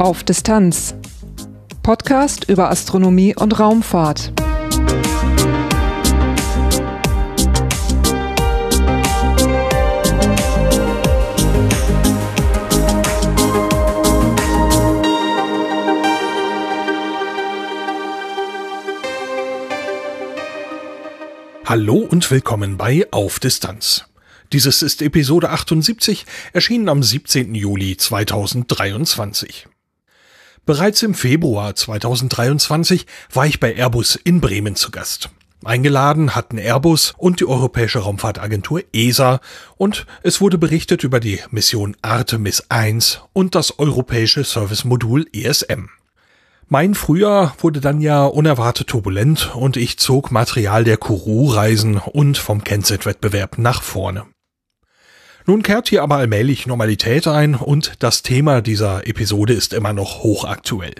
Auf Distanz. Podcast über Astronomie und Raumfahrt. Hallo und willkommen bei Auf Distanz. Dieses ist Episode 78, erschienen am 17. Juli 2023. Bereits im Februar 2023 war ich bei Airbus in Bremen zu Gast. Eingeladen hatten Airbus und die Europäische Raumfahrtagentur ESA und es wurde berichtet über die Mission Artemis 1 und das Europäische Service-Modul ESM. Mein Frühjahr wurde dann ja unerwartet turbulent und ich zog Material der Kourou-Reisen und vom Kennset-Wettbewerb nach vorne. Nun kehrt hier aber allmählich Normalität ein und das Thema dieser Episode ist immer noch hochaktuell.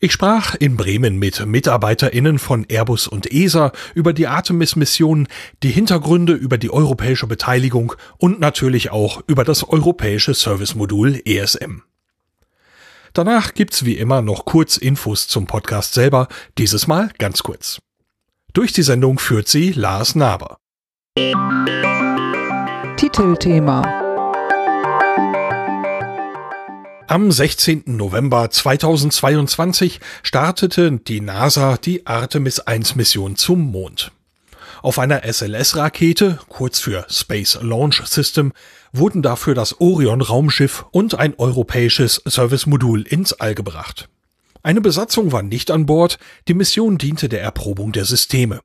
Ich sprach in Bremen mit MitarbeiterInnen von Airbus und ESA über die Artemis-Mission, die Hintergründe über die europäische Beteiligung und natürlich auch über das europäische Service-Modul ESM. Danach gibt's wie immer noch kurz Infos zum Podcast selber, dieses Mal ganz kurz. Durch die Sendung führt sie Lars Naber. Titelthema Am 16. November 2022 startete die NASA die Artemis 1 Mission zum Mond. Auf einer SLS-Rakete, kurz für Space Launch System, wurden dafür das Orion-Raumschiff und ein europäisches Service-Modul ins All gebracht. Eine Besatzung war nicht an Bord, die Mission diente der Erprobung der Systeme.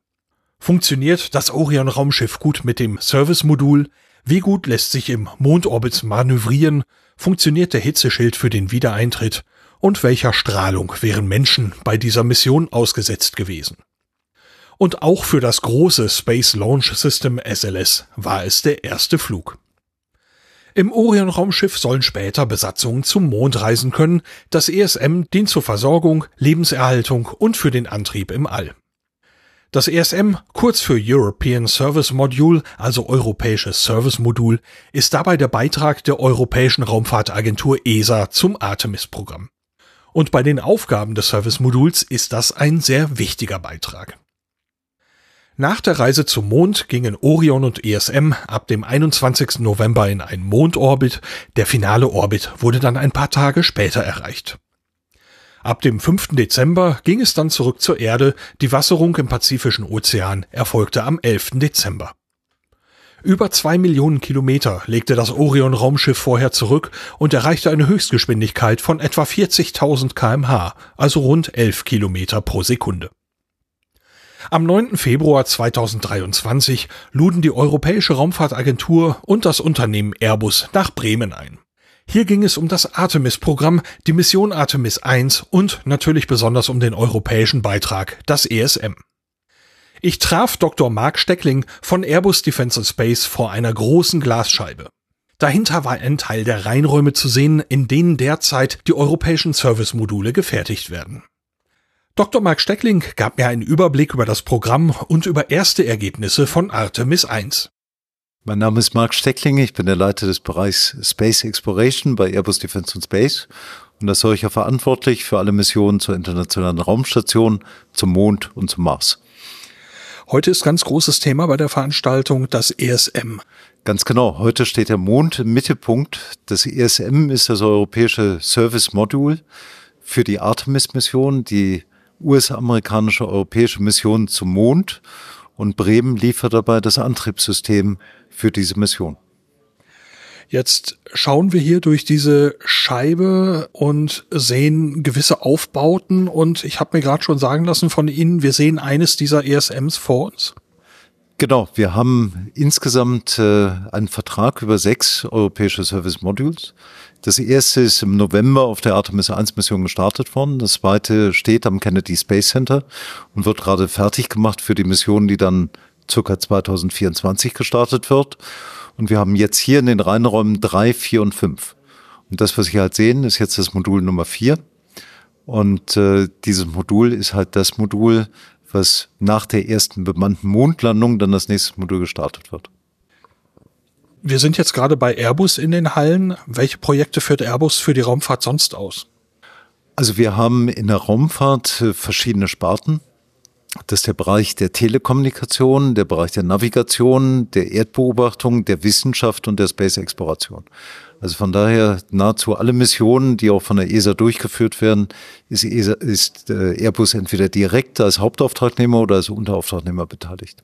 Funktioniert das Orion-Raumschiff gut mit dem Service-Modul? Wie gut lässt sich im Mondorbit manövrieren? Funktioniert der Hitzeschild für den Wiedereintritt? Und welcher Strahlung wären Menschen bei dieser Mission ausgesetzt gewesen? Und auch für das große Space Launch System SLS war es der erste Flug. Im Orion-Raumschiff sollen später Besatzungen zum Mond reisen können. Das ESM dient zur Versorgung, Lebenserhaltung und für den Antrieb im All. Das ESM, kurz für European Service Module, also Europäisches Service Modul, ist dabei der Beitrag der Europäischen Raumfahrtagentur ESA zum Artemis-Programm. Und bei den Aufgaben des Service Moduls ist das ein sehr wichtiger Beitrag. Nach der Reise zum Mond gingen Orion und ESM ab dem 21. November in einen Mondorbit. Der finale Orbit wurde dann ein paar Tage später erreicht. Ab dem 5. Dezember ging es dann zurück zur Erde. Die Wasserung im Pazifischen Ozean erfolgte am 11. Dezember. Über zwei Millionen Kilometer legte das Orion-Raumschiff vorher zurück und erreichte eine Höchstgeschwindigkeit von etwa 40.000 kmh, also rund 11 Kilometer pro Sekunde. Am 9. Februar 2023 luden die Europäische Raumfahrtagentur und das Unternehmen Airbus nach Bremen ein. Hier ging es um das Artemis-Programm, die Mission Artemis 1 und natürlich besonders um den europäischen Beitrag, das ESM. Ich traf Dr. Mark Steckling von Airbus Defence Space vor einer großen Glasscheibe. Dahinter war ein Teil der Reinräume zu sehen, in denen derzeit die europäischen Service-Module gefertigt werden. Dr. Mark Steckling gab mir einen Überblick über das Programm und über erste Ergebnisse von Artemis 1. Mein Name ist Mark Steckling, ich bin der Leiter des Bereichs Space Exploration bei Airbus Defence and Space und als solcher verantwortlich für alle Missionen zur Internationalen Raumstation, zum Mond und zum Mars. Heute ist ganz großes Thema bei der Veranstaltung das ESM. Ganz genau, heute steht der Mond im Mittelpunkt. Das ESM ist das europäische Service Module für die Artemis-Mission, die US-amerikanische europäische Mission zum Mond und Bremen liefert dabei das Antriebssystem für diese Mission. Jetzt schauen wir hier durch diese Scheibe und sehen gewisse Aufbauten und ich habe mir gerade schon sagen lassen von Ihnen, wir sehen eines dieser ESMs vor uns. Genau, wir haben insgesamt äh, einen Vertrag über sechs europäische Service Modules. Das erste ist im November auf der Artemis 1 Mission gestartet worden. Das zweite steht am Kennedy Space Center und wird gerade fertig gemacht für die Mission, die dann circa 2024 gestartet wird. Und wir haben jetzt hier in den Reinräumen drei, vier und fünf. Und das, was Sie halt sehen, ist jetzt das Modul Nummer vier. Und äh, dieses Modul ist halt das Modul, was nach der ersten bemannten Mondlandung dann das nächste Modul gestartet wird. Wir sind jetzt gerade bei Airbus in den Hallen. Welche Projekte führt Airbus für die Raumfahrt sonst aus? Also wir haben in der Raumfahrt äh, verschiedene Sparten. Das ist der Bereich der Telekommunikation, der Bereich der Navigation, der Erdbeobachtung, der Wissenschaft und der Space-Exploration. Also von daher nahezu alle Missionen, die auch von der ESA durchgeführt werden, ist, ESA, ist äh, Airbus entweder direkt als Hauptauftragnehmer oder als Unterauftragnehmer beteiligt.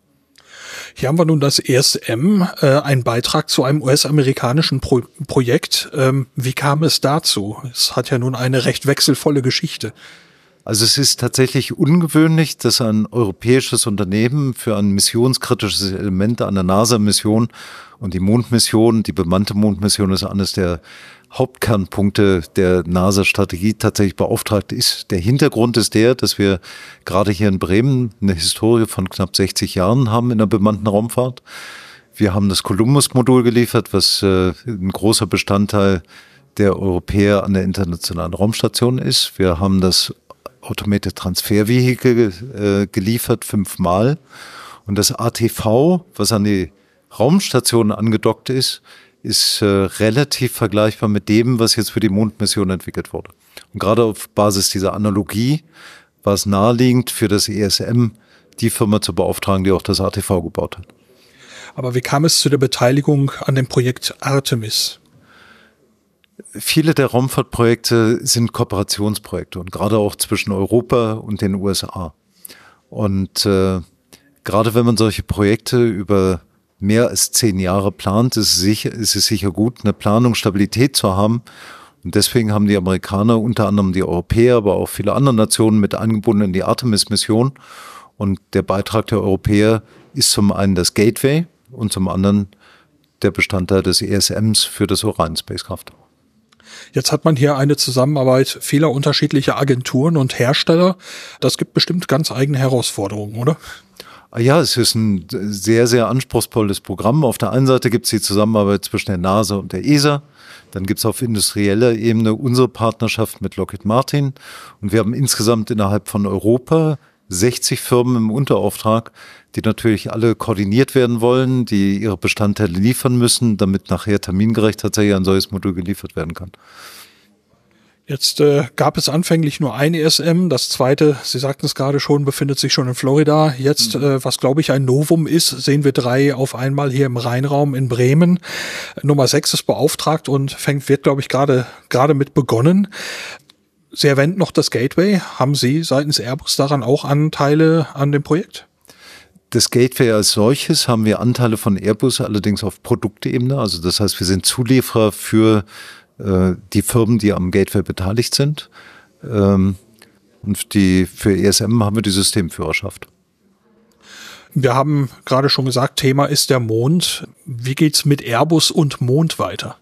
Hier haben wir nun das ESM, äh, ein Beitrag zu einem US-amerikanischen Pro Projekt. Ähm, wie kam es dazu? Es hat ja nun eine recht wechselvolle Geschichte. Also es ist tatsächlich ungewöhnlich, dass ein europäisches Unternehmen für ein missionskritisches Element an der NASA-Mission und die Mondmission, die bemannte Mondmission ist eines der Hauptkernpunkte der NASA-Strategie tatsächlich beauftragt ist. Der Hintergrund ist der, dass wir gerade hier in Bremen eine Historie von knapp 60 Jahren haben in der bemannten Raumfahrt. Wir haben das Columbus-Modul geliefert, was äh, ein großer Bestandteil der Europäer an der internationalen Raumstation ist. Wir haben das Automated Transfervehikel äh, geliefert, fünfmal. Und das ATV, was an die Raumstation angedockt ist, ist äh, relativ vergleichbar mit dem, was jetzt für die Mondmission entwickelt wurde. Und gerade auf Basis dieser Analogie war es naheliegend für das ESM, die Firma zu beauftragen, die auch das ATV gebaut hat. Aber wie kam es zu der Beteiligung an dem Projekt Artemis? Viele der Raumfahrtprojekte sind Kooperationsprojekte und gerade auch zwischen Europa und den USA. Und äh, gerade wenn man solche Projekte über mehr als zehn Jahre plant, ist es sicher, ist es sicher gut, eine Planungsstabilität zu haben. Und deswegen haben die Amerikaner, unter anderem die Europäer, aber auch viele andere Nationen mit eingebunden in die Artemis-Mission. Und der Beitrag der Europäer ist zum einen das Gateway und zum anderen der Bestandteil des ESMs für das Orion Spacecraft. Jetzt hat man hier eine Zusammenarbeit vieler unterschiedlicher Agenturen und Hersteller. Das gibt bestimmt ganz eigene Herausforderungen, oder? Ah ja, es ist ein sehr, sehr anspruchsvolles Programm. Auf der einen Seite gibt es die Zusammenarbeit zwischen der NASA und der ESA. Dann gibt es auf industrieller Ebene unsere Partnerschaft mit Lockheed Martin. Und wir haben insgesamt innerhalb von Europa 60 Firmen im Unterauftrag, die natürlich alle koordiniert werden wollen, die ihre Bestandteile liefern müssen, damit nachher termingerecht tatsächlich ein solches Modul geliefert werden kann. Jetzt äh, gab es anfänglich nur ein ESM, das zweite, Sie sagten es gerade schon, befindet sich schon in Florida. Jetzt, mhm. äh, was glaube ich ein Novum ist, sehen wir drei auf einmal hier im Rheinraum in Bremen. Nummer sechs ist beauftragt und fängt, wird glaube ich gerade gerade mit begonnen. Sie erwähnt noch das Gateway. Haben Sie seitens Airbus daran auch Anteile an dem Projekt? Das Gateway als solches haben wir Anteile von Airbus allerdings auf Produktebene. Also das heißt, wir sind Zulieferer für die Firmen, die am Gateway beteiligt sind. Ähm, und die, für ESM haben wir die Systemführerschaft. Wir haben gerade schon gesagt, Thema ist der Mond. Wie geht's mit Airbus und Mond weiter?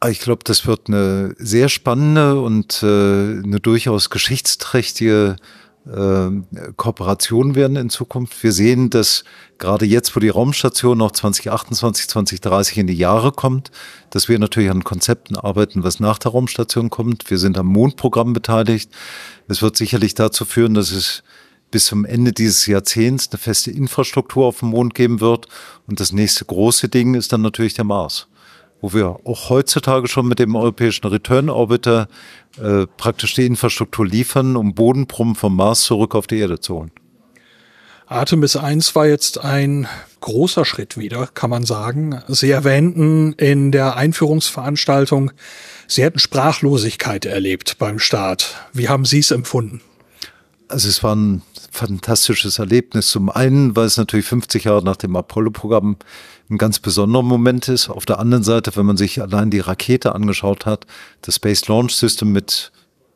Ah, ich glaube, das wird eine sehr spannende und äh, eine durchaus geschichtsträchtige äh, Kooperationen werden in Zukunft. Wir sehen, dass gerade jetzt, wo die Raumstation noch 2028, 2030 in die Jahre kommt, dass wir natürlich an Konzepten arbeiten, was nach der Raumstation kommt. Wir sind am Mondprogramm beteiligt. Es wird sicherlich dazu führen, dass es bis zum Ende dieses Jahrzehnts eine feste Infrastruktur auf dem Mond geben wird. Und das nächste große Ding ist dann natürlich der Mars wo wir auch heutzutage schon mit dem europäischen Return Orbiter äh, praktisch die Infrastruktur liefern, um Bodenproben vom Mars zurück auf die Erde zu holen. Artemis 1 war jetzt ein großer Schritt wieder, kann man sagen. Sie erwähnten in der Einführungsveranstaltung, Sie hätten Sprachlosigkeit erlebt beim Start. Wie haben Sie es empfunden? Also es war ein fantastisches Erlebnis. Zum einen, weil es natürlich 50 Jahre nach dem Apollo-Programm ein ganz besonderer Moment ist. Auf der anderen Seite, wenn man sich allein die Rakete angeschaut hat, das Space Launch System mit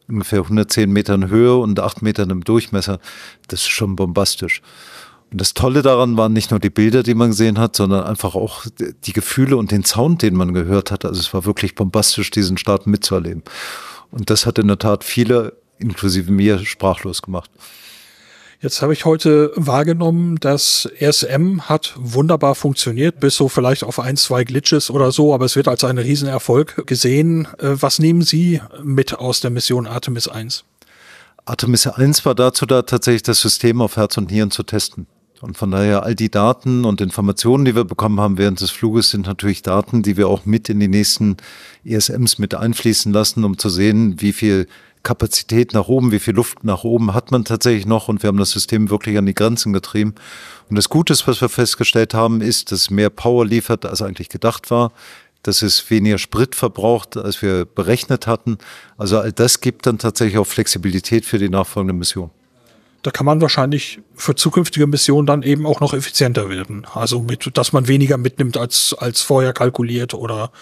ungefähr 110 Metern Höhe und 8 Metern im Durchmesser, das ist schon bombastisch. Und das Tolle daran waren nicht nur die Bilder, die man gesehen hat, sondern einfach auch die Gefühle und den Sound, den man gehört hat. Also es war wirklich bombastisch, diesen Start mitzuerleben. Und das hat in der Tat viele, inklusive mir, sprachlos gemacht. Jetzt habe ich heute wahrgenommen, dass RSM hat wunderbar funktioniert, bis so vielleicht auf ein, zwei Glitches oder so, aber es wird als ein Riesenerfolg gesehen. Äh, was nehmen Sie mit aus der Mission Artemis 1? Artemis 1 war dazu da, tatsächlich das System auf Herz und Nieren zu testen. Und von daher all die Daten und Informationen, die wir bekommen haben während des Fluges, sind natürlich Daten, die wir auch mit in die nächsten ESMs mit einfließen lassen, um zu sehen, wie viel Kapazität nach oben, wie viel Luft nach oben hat man tatsächlich noch und wir haben das System wirklich an die Grenzen getrieben. Und das Gute, was wir festgestellt haben, ist, dass mehr Power liefert, als eigentlich gedacht war dass es weniger Sprit verbraucht, als wir berechnet hatten. Also all das gibt dann tatsächlich auch Flexibilität für die nachfolgende Mission. Da kann man wahrscheinlich für zukünftige Missionen dann eben auch noch effizienter werden. Also mit, dass man weniger mitnimmt als, als vorher kalkuliert oder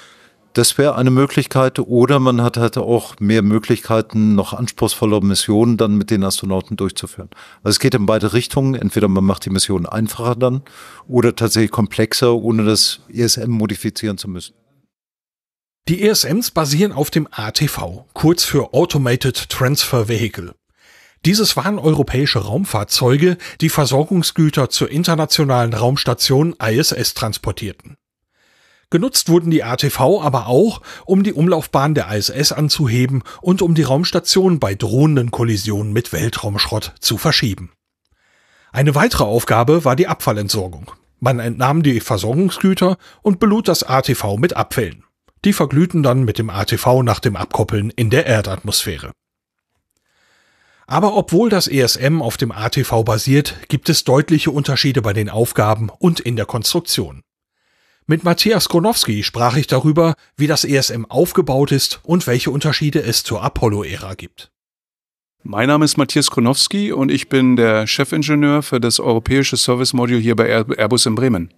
das wäre eine Möglichkeit. Oder man hat halt auch mehr Möglichkeiten, noch anspruchsvollere Missionen dann mit den Astronauten durchzuführen. Also es geht in beide Richtungen. Entweder man macht die Mission einfacher dann oder tatsächlich komplexer, ohne das ESM modifizieren zu müssen. Die ESMs basieren auf dem ATV, kurz für Automated Transfer Vehicle. Dieses waren europäische Raumfahrzeuge, die Versorgungsgüter zur internationalen Raumstation ISS transportierten. Genutzt wurden die ATV aber auch, um die Umlaufbahn der ISS anzuheben und um die Raumstation bei drohenden Kollisionen mit Weltraumschrott zu verschieben. Eine weitere Aufgabe war die Abfallentsorgung. Man entnahm die Versorgungsgüter und belud das ATV mit Abfällen. Die verglühten dann mit dem ATV nach dem Abkoppeln in der Erdatmosphäre. Aber obwohl das ESM auf dem ATV basiert, gibt es deutliche Unterschiede bei den Aufgaben und in der Konstruktion. Mit Matthias Gronowski sprach ich darüber, wie das ESM aufgebaut ist und welche Unterschiede es zur Apollo-Ära gibt. Mein Name ist Matthias Kronowski und ich bin der Chefingenieur für das europäische Service Module hier bei Airbus in Bremen.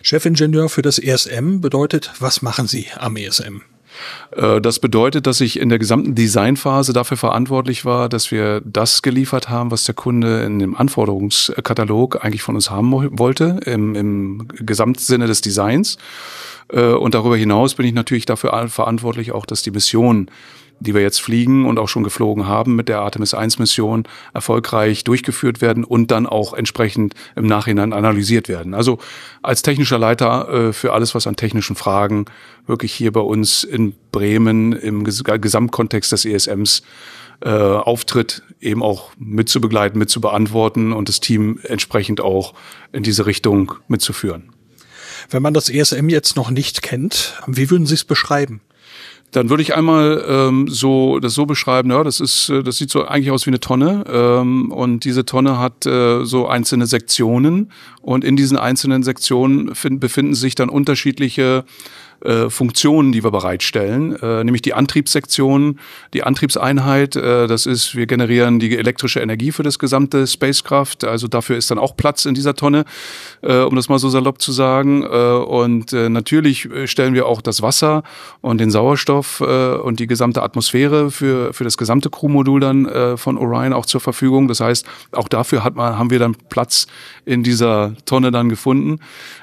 Chefingenieur für das ESM bedeutet, was machen Sie am ESM? Äh, das bedeutet, dass ich in der gesamten Designphase dafür verantwortlich war, dass wir das geliefert haben, was der Kunde in dem Anforderungskatalog eigentlich von uns haben wollte, im, im Gesamtsinne des Designs. Äh, und darüber hinaus bin ich natürlich dafür verantwortlich, auch dass die Mission die wir jetzt fliegen und auch schon geflogen haben mit der Artemis 1 Mission, erfolgreich durchgeführt werden und dann auch entsprechend im Nachhinein analysiert werden. Also als technischer Leiter äh, für alles, was an technischen Fragen wirklich hier bei uns in Bremen im Gesamtkontext des ESMs äh, auftritt, eben auch mitzubegleiten, mitzubeantworten und das Team entsprechend auch in diese Richtung mitzuführen. Wenn man das ESM jetzt noch nicht kennt, wie würden Sie es beschreiben? Dann würde ich einmal ähm, so das so beschreiben, ja, das ist, äh, das sieht so eigentlich aus wie eine Tonne. Ähm, und diese Tonne hat äh, so einzelne Sektionen. Und in diesen einzelnen Sektionen find, befinden sich dann unterschiedliche äh, Funktionen, die wir bereitstellen, äh, nämlich die Antriebssektion, die Antriebseinheit. Äh, das ist, wir generieren die elektrische Energie für das gesamte Spacecraft. Also dafür ist dann auch Platz in dieser Tonne, äh, um das mal so salopp zu sagen. Äh, und äh, natürlich stellen wir auch das Wasser und den Sauerstoff äh, und die gesamte Atmosphäre für, für das gesamte Crewmodul dann äh, von Orion auch zur Verfügung. Das heißt, auch dafür hat man, haben wir dann Platz in dieser Tonne dann gefunden.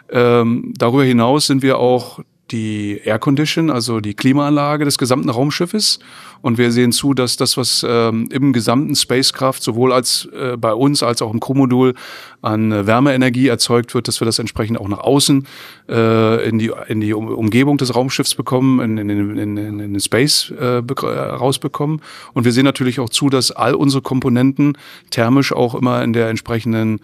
Ähm, darüber hinaus sind wir auch die Air Condition, also die Klimaanlage des gesamten Raumschiffes. Und wir sehen zu, dass das, was ähm, im gesamten Spacecraft sowohl als äh, bei uns als auch im Crewmodul an äh, Wärmeenergie erzeugt wird, dass wir das entsprechend auch nach außen äh, in die in die Umgebung des Raumschiffs bekommen, in, in, in, in, den Space äh, rausbekommen. Und wir sehen natürlich auch zu, dass all unsere Komponenten thermisch auch immer in der entsprechenden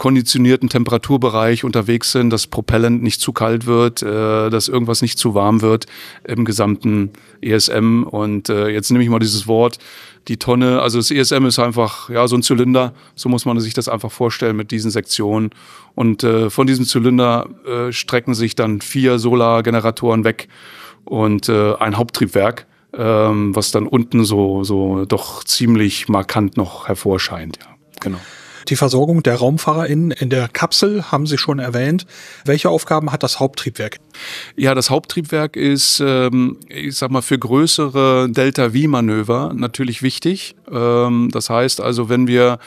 konditionierten Temperaturbereich unterwegs sind, dass Propellant nicht zu kalt wird, äh, dass irgendwas nicht zu warm wird im gesamten ESM. Und äh, jetzt nehme ich mal dieses Wort, die Tonne, also das ESM ist einfach ja so ein Zylinder, so muss man sich das einfach vorstellen mit diesen Sektionen. Und äh, von diesem Zylinder äh, strecken sich dann vier Solargeneratoren weg und äh, ein Haupttriebwerk, ähm, was dann unten so so doch ziemlich markant noch hervorscheint. Ja, genau. Die Versorgung der RaumfahrerInnen in der Kapsel haben Sie schon erwähnt. Welche Aufgaben hat das Haupttriebwerk? Ja, das Haupttriebwerk ist, ähm, ich sag mal, für größere Delta-V-Manöver natürlich wichtig. Ähm, das heißt also, wenn wir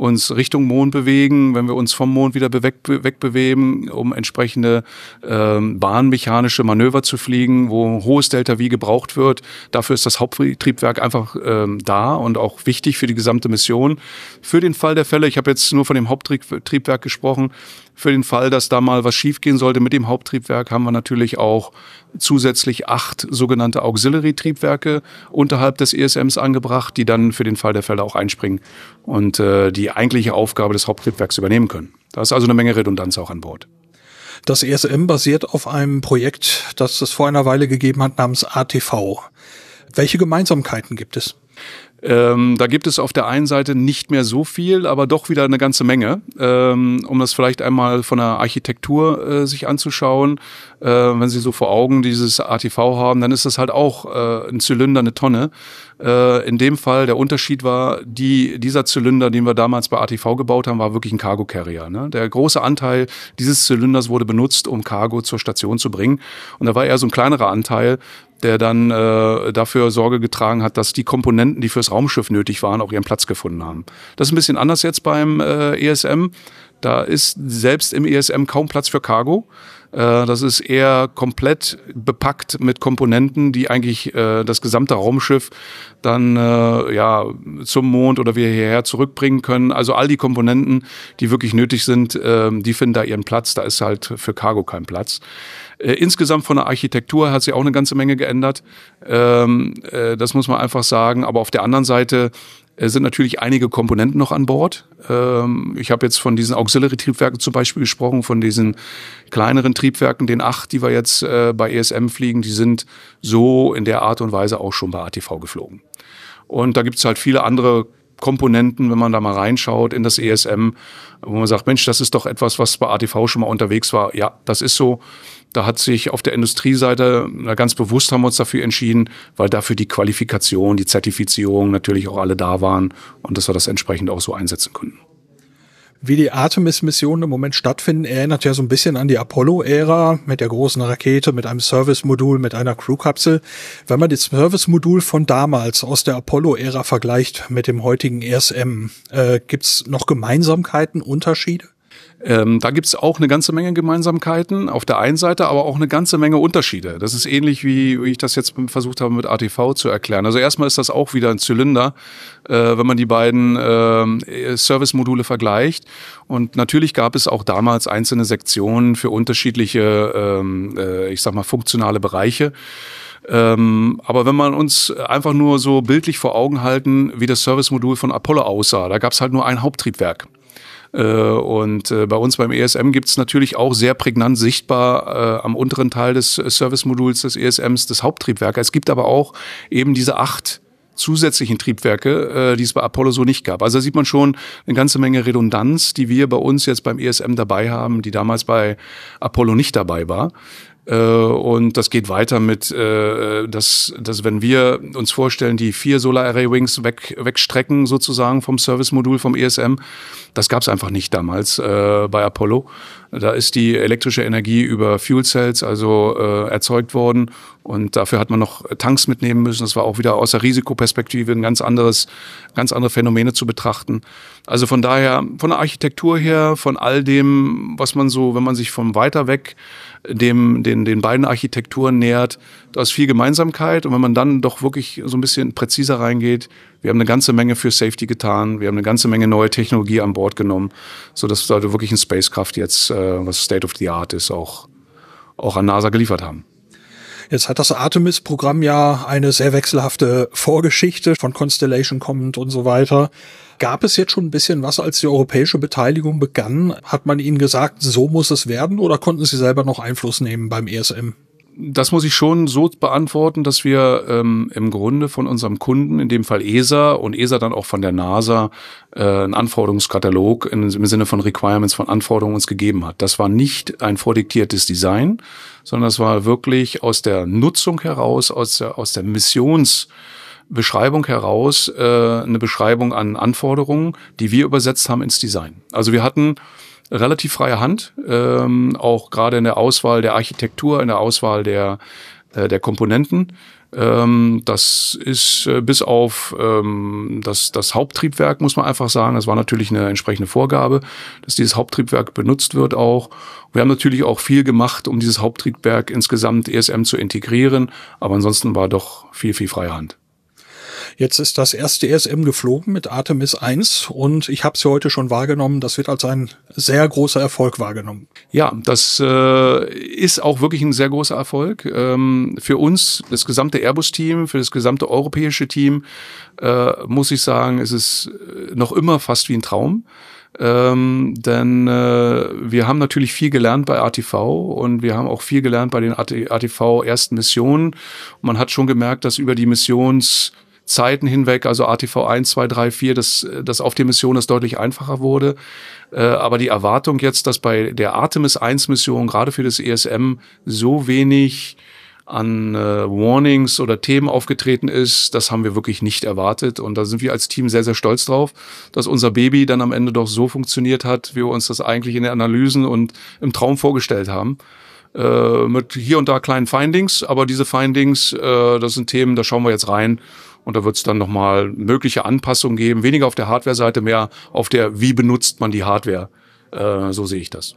uns Richtung Mond bewegen, wenn wir uns vom Mond wieder wegbewegen, um entsprechende ähm, bahnmechanische Manöver zu fliegen, wo hohes Delta-V gebraucht wird. Dafür ist das Haupttriebwerk einfach ähm, da und auch wichtig für die gesamte Mission. Für den Fall der Fälle, ich habe jetzt nur von dem Haupttriebwerk gesprochen, für den Fall, dass da mal was schiefgehen sollte mit dem Haupttriebwerk, haben wir natürlich auch zusätzlich acht sogenannte Auxiliary-Triebwerke unterhalb des ESMs angebracht, die dann für den Fall der Fälle auch einspringen und äh, die eigentliche Aufgabe des Haupttriebwerks übernehmen können. Da ist also eine Menge Redundanz auch an Bord. Das ESM basiert auf einem Projekt, das es vor einer Weile gegeben hat, namens ATV. Welche Gemeinsamkeiten gibt es? Ähm, da gibt es auf der einen Seite nicht mehr so viel, aber doch wieder eine ganze Menge. Ähm, um das vielleicht einmal von der Architektur äh, sich anzuschauen, äh, wenn Sie so vor Augen dieses ATV haben, dann ist das halt auch äh, ein Zylinder, eine Tonne. Äh, in dem Fall der Unterschied war, die, dieser Zylinder, den wir damals bei ATV gebaut haben, war wirklich ein Cargo Carrier. Ne? Der große Anteil dieses Zylinders wurde benutzt, um Cargo zur Station zu bringen. Und da war eher so ein kleinerer Anteil, der dann äh, dafür Sorge getragen hat, dass die Komponenten, die fürs Raumschiff nötig waren, auch ihren Platz gefunden haben. Das ist ein bisschen anders jetzt beim äh, ESM. Da ist selbst im ESM kaum Platz für Cargo. Äh, das ist eher komplett bepackt mit Komponenten, die eigentlich äh, das gesamte Raumschiff dann äh, ja zum Mond oder wir hierher zurückbringen können. Also all die Komponenten, die wirklich nötig sind, die finden da ihren Platz. Da ist halt für Cargo kein Platz. Insgesamt von der Architektur hat sich auch eine ganze Menge geändert. Ähm, äh, das muss man einfach sagen. Aber auf der anderen Seite äh, sind natürlich einige Komponenten noch an Bord. Ähm, ich habe jetzt von diesen Auxiliary-Triebwerken zum Beispiel gesprochen, von diesen kleineren Triebwerken, den acht, die wir jetzt äh, bei ESM fliegen, die sind so in der Art und Weise auch schon bei ATV geflogen. Und da gibt es halt viele andere Komponenten, wenn man da mal reinschaut in das ESM, wo man sagt, Mensch, das ist doch etwas, was bei ATV schon mal unterwegs war. Ja, das ist so. Da hat sich auf der Industrieseite ganz bewusst haben wir uns dafür entschieden, weil dafür die Qualifikation, die Zertifizierung natürlich auch alle da waren und dass wir das entsprechend auch so einsetzen konnten wie die Artemis-Missionen im Moment stattfinden, erinnert ja so ein bisschen an die Apollo-Ära mit der großen Rakete, mit einem Service-Modul, mit einer Crew-Kapsel. Wenn man das Service-Modul von damals aus der Apollo-Ära vergleicht mit dem heutigen ESM, äh, gibt's noch Gemeinsamkeiten, Unterschiede? Ähm, da gibt's auch eine ganze Menge Gemeinsamkeiten auf der einen Seite, aber auch eine ganze Menge Unterschiede. Das ist ähnlich wie, ich das jetzt versucht habe mit ATV zu erklären. Also erstmal ist das auch wieder ein Zylinder, äh, wenn man die beiden äh, Service-Module vergleicht. Und natürlich gab es auch damals einzelne Sektionen für unterschiedliche, ähm, äh, ich sag mal, funktionale Bereiche. Ähm, aber wenn man uns einfach nur so bildlich vor Augen halten, wie das Service-Modul von Apollo aussah, da gab es halt nur ein Haupttriebwerk. Äh, und äh, bei uns beim ESM gibt es natürlich auch sehr prägnant sichtbar äh, am unteren Teil des Service-Moduls des ESMs das Haupttriebwerk. Es gibt aber auch eben diese acht zusätzlichen Triebwerke, äh, die es bei Apollo so nicht gab. Also da sieht man schon eine ganze Menge Redundanz, die wir bei uns jetzt beim ESM dabei haben, die damals bei Apollo nicht dabei war. Äh, und das geht weiter mit, äh, dass, dass wenn wir uns vorstellen, die vier Solar Array Wings weg, wegstrecken sozusagen vom Service-Modul vom ESM, das gab es einfach nicht damals äh, bei Apollo. Da ist die elektrische Energie über Fuel Cells also erzeugt worden und dafür hat man noch Tanks mitnehmen müssen. Das war auch wieder aus der Risikoperspektive ein ganz anderes, ganz andere Phänomene zu betrachten. Also von daher, von der Architektur her, von all dem, was man so, wenn man sich von weiter weg dem, den, den beiden Architekturen nähert, da ist viel Gemeinsamkeit. Und wenn man dann doch wirklich so ein bisschen präziser reingeht, wir haben eine ganze Menge für Safety getan, wir haben eine ganze Menge neue Technologie an Bord genommen, so dass wir wirklich ein Spacecraft jetzt, äh, was State of the Art ist, auch, auch an NASA geliefert haben. Jetzt hat das Artemis-Programm ja eine sehr wechselhafte Vorgeschichte von Constellation kommend und so weiter. Gab es jetzt schon ein bisschen was, als die europäische Beteiligung begann? Hat man Ihnen gesagt, so muss es werden oder konnten Sie selber noch Einfluss nehmen beim ESM? Das muss ich schon so beantworten, dass wir ähm, im Grunde von unserem Kunden, in dem Fall ESA und ESA dann auch von der NASA, äh, einen Anforderungskatalog im Sinne von Requirements von Anforderungen uns gegeben hat. Das war nicht ein vordiktiertes Design, sondern es war wirklich aus der Nutzung heraus, aus der, aus der Missionsbeschreibung heraus äh, eine Beschreibung an Anforderungen, die wir übersetzt haben ins Design. Also wir hatten relativ freie Hand, ähm, auch gerade in der Auswahl der Architektur, in der Auswahl der, äh, der Komponenten. Ähm, das ist äh, bis auf ähm, das, das Haupttriebwerk, muss man einfach sagen. Das war natürlich eine entsprechende Vorgabe, dass dieses Haupttriebwerk benutzt wird auch. Wir haben natürlich auch viel gemacht, um dieses Haupttriebwerk insgesamt ESM zu integrieren, aber ansonsten war doch viel, viel freie Hand. Jetzt ist das erste ESM geflogen mit Artemis 1 und ich habe es heute schon wahrgenommen. Das wird als ein sehr großer Erfolg wahrgenommen. Ja, das äh, ist auch wirklich ein sehr großer Erfolg. Ähm, für uns, das gesamte Airbus-Team, für das gesamte europäische Team, äh, muss ich sagen, ist es noch immer fast wie ein Traum. Ähm, denn äh, wir haben natürlich viel gelernt bei ATV und wir haben auch viel gelernt bei den ATV ersten Missionen. Man hat schon gemerkt, dass über die Missions Zeiten hinweg, also ATV 1, 2, 3, 4, dass das auf die Mission das deutlich einfacher wurde. Äh, aber die Erwartung jetzt, dass bei der Artemis 1 Mission gerade für das ESM so wenig an äh, Warnings oder Themen aufgetreten ist, das haben wir wirklich nicht erwartet. Und da sind wir als Team sehr, sehr stolz drauf, dass unser Baby dann am Ende doch so funktioniert hat, wie wir uns das eigentlich in den Analysen und im Traum vorgestellt haben. Äh, mit hier und da kleinen Findings, aber diese Findings, äh, das sind Themen, da schauen wir jetzt rein und da wird es dann nochmal mögliche Anpassungen geben, weniger auf der Hardware-Seite, mehr auf der, wie benutzt man die Hardware. Äh, so sehe ich das.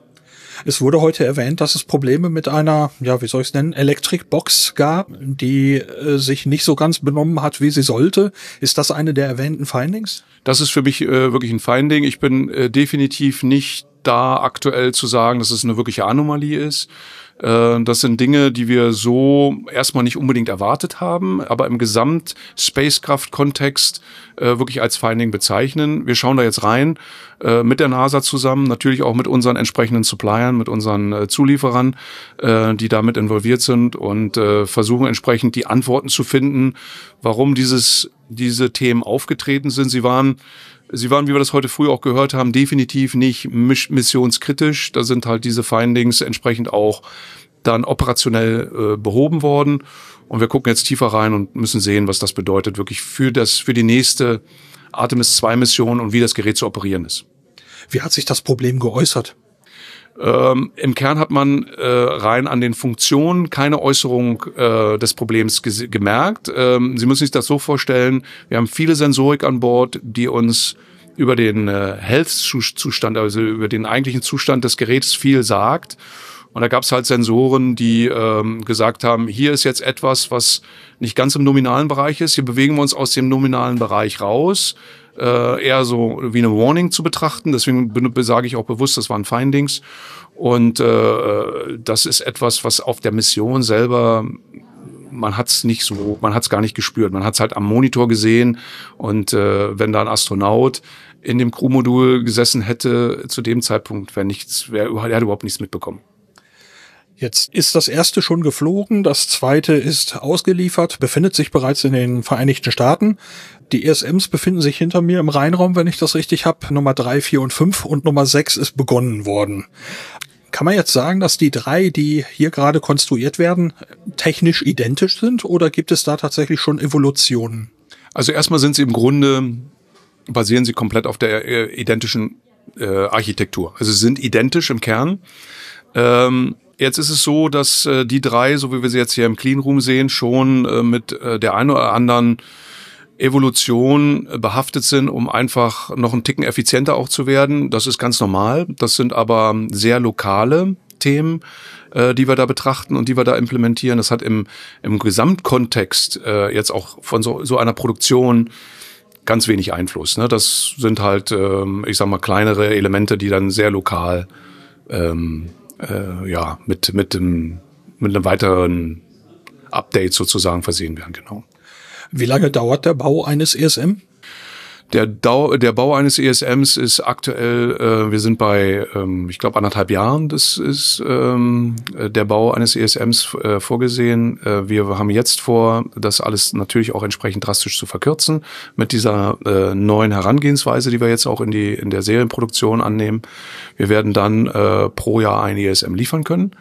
Es wurde heute erwähnt, dass es Probleme mit einer, ja, wie soll ich es nennen, Electric Box gab, die äh, sich nicht so ganz benommen hat, wie sie sollte. Ist das eine der erwähnten Findings? Das ist für mich äh, wirklich ein Finding. Ich bin äh, definitiv nicht da aktuell zu sagen, dass es eine wirkliche Anomalie ist. Äh, das sind Dinge, die wir so erstmal nicht unbedingt erwartet haben, aber im Gesamt-Spacecraft-Kontext äh, wirklich als Finding bezeichnen. Wir schauen da jetzt rein äh, mit der NASA zusammen, natürlich auch mit unseren entsprechenden Suppliern, mit unseren Zulieferern, die damit involviert sind und versuchen entsprechend die Antworten zu finden, warum dieses, diese Themen aufgetreten sind. Sie waren Sie waren, wie wir das heute früh auch gehört haben, definitiv nicht missionskritisch. Da sind halt diese Findings entsprechend auch dann operationell äh, behoben worden. Und wir gucken jetzt tiefer rein und müssen sehen, was das bedeutet wirklich für das, für die nächste Artemis 2 Mission und wie das Gerät zu operieren ist. Wie hat sich das Problem geäußert? Ähm, Im Kern hat man äh, rein an den Funktionen keine Äußerung äh, des Problems gemerkt. Ähm, Sie müssen sich das so vorstellen, wir haben viele Sensorik an Bord, die uns über den äh, Health-Zustand, also über den eigentlichen Zustand des Geräts viel sagt. Und da gab es halt Sensoren, die ähm, gesagt haben, hier ist jetzt etwas, was nicht ganz im nominalen Bereich ist. Hier bewegen wir uns aus dem nominalen Bereich raus äh, eher so wie eine Warning zu betrachten. Deswegen sage ich auch bewusst, das waren Findings. Und äh, das ist etwas, was auf der Mission selber man hat es nicht so, man hat es gar nicht gespürt. Man hat es halt am Monitor gesehen und äh, wenn da ein Astronaut in dem Crewmodul gesessen hätte zu dem Zeitpunkt, wäre nichts, wäre er hat überhaupt nichts mitbekommen. Jetzt ist das erste schon geflogen, das zweite ist ausgeliefert, befindet sich bereits in den Vereinigten Staaten. Die ESMs befinden sich hinter mir im Rheinraum, wenn ich das richtig habe. Nummer drei, vier und fünf und Nummer sechs ist begonnen worden. Kann man jetzt sagen, dass die drei, die hier gerade konstruiert werden, technisch identisch sind oder gibt es da tatsächlich schon Evolutionen? Also erstmal sind sie im Grunde, basieren sie komplett auf der äh, identischen äh, Architektur. Also sie sind identisch im Kern. Ähm, Jetzt ist es so, dass äh, die drei, so wie wir sie jetzt hier im Clean Room sehen, schon äh, mit äh, der einen oder anderen Evolution behaftet sind, um einfach noch einen Ticken effizienter auch zu werden. Das ist ganz normal. Das sind aber sehr lokale Themen, äh, die wir da betrachten und die wir da implementieren. Das hat im, im Gesamtkontext äh, jetzt auch von so, so einer Produktion ganz wenig Einfluss. Ne? Das sind halt, ähm, ich sag mal, kleinere Elemente, die dann sehr lokal ähm, äh, ja, mit, mit, dem, mit einem weiteren Update sozusagen versehen werden, genau. Wie lange dauert der Bau eines ESM? Der, Dau der Bau eines ESMs ist aktuell, äh, wir sind bei, ähm, ich glaube, anderthalb Jahren. Das ist ähm, der Bau eines ESMs äh, vorgesehen. Äh, wir haben jetzt vor, das alles natürlich auch entsprechend drastisch zu verkürzen mit dieser äh, neuen Herangehensweise, die wir jetzt auch in die in der Serienproduktion annehmen. Wir werden dann äh, pro Jahr ein ESM liefern können.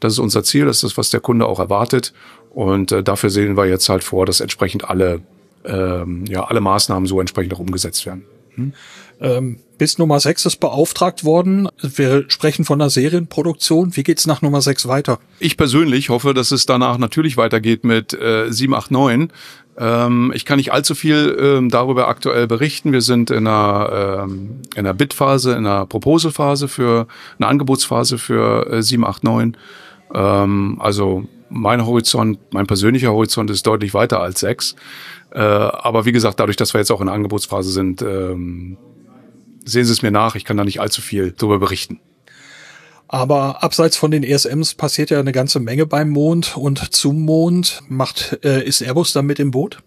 Das ist unser Ziel, das ist das, was der Kunde auch erwartet. Und äh, dafür sehen wir jetzt halt vor, dass entsprechend alle ähm, ja, alle Maßnahmen so entsprechend auch umgesetzt werden. Hm? Ähm, bis Nummer 6 ist beauftragt worden. Wir sprechen von einer Serienproduktion. Wie geht's nach Nummer 6 weiter? Ich persönlich hoffe, dass es danach natürlich weitergeht mit äh, 7, 8, 9. Ähm, ich kann nicht allzu viel ähm, darüber aktuell berichten. Wir sind in einer, ähm, in einer Bid-Phase, in einer Proposal-Phase für eine Angebotsphase für äh, 7, 8, 9. Ähm, also mein Horizont, mein persönlicher Horizont ist deutlich weiter als 6. Äh, aber wie gesagt, dadurch, dass wir jetzt auch in der Angebotsphase sind, ähm, sehen Sie es mir nach. Ich kann da nicht allzu viel darüber berichten. Aber abseits von den ESMs passiert ja eine ganze Menge beim Mond und zum Mond. Macht äh, ist Airbus da mit im Boot?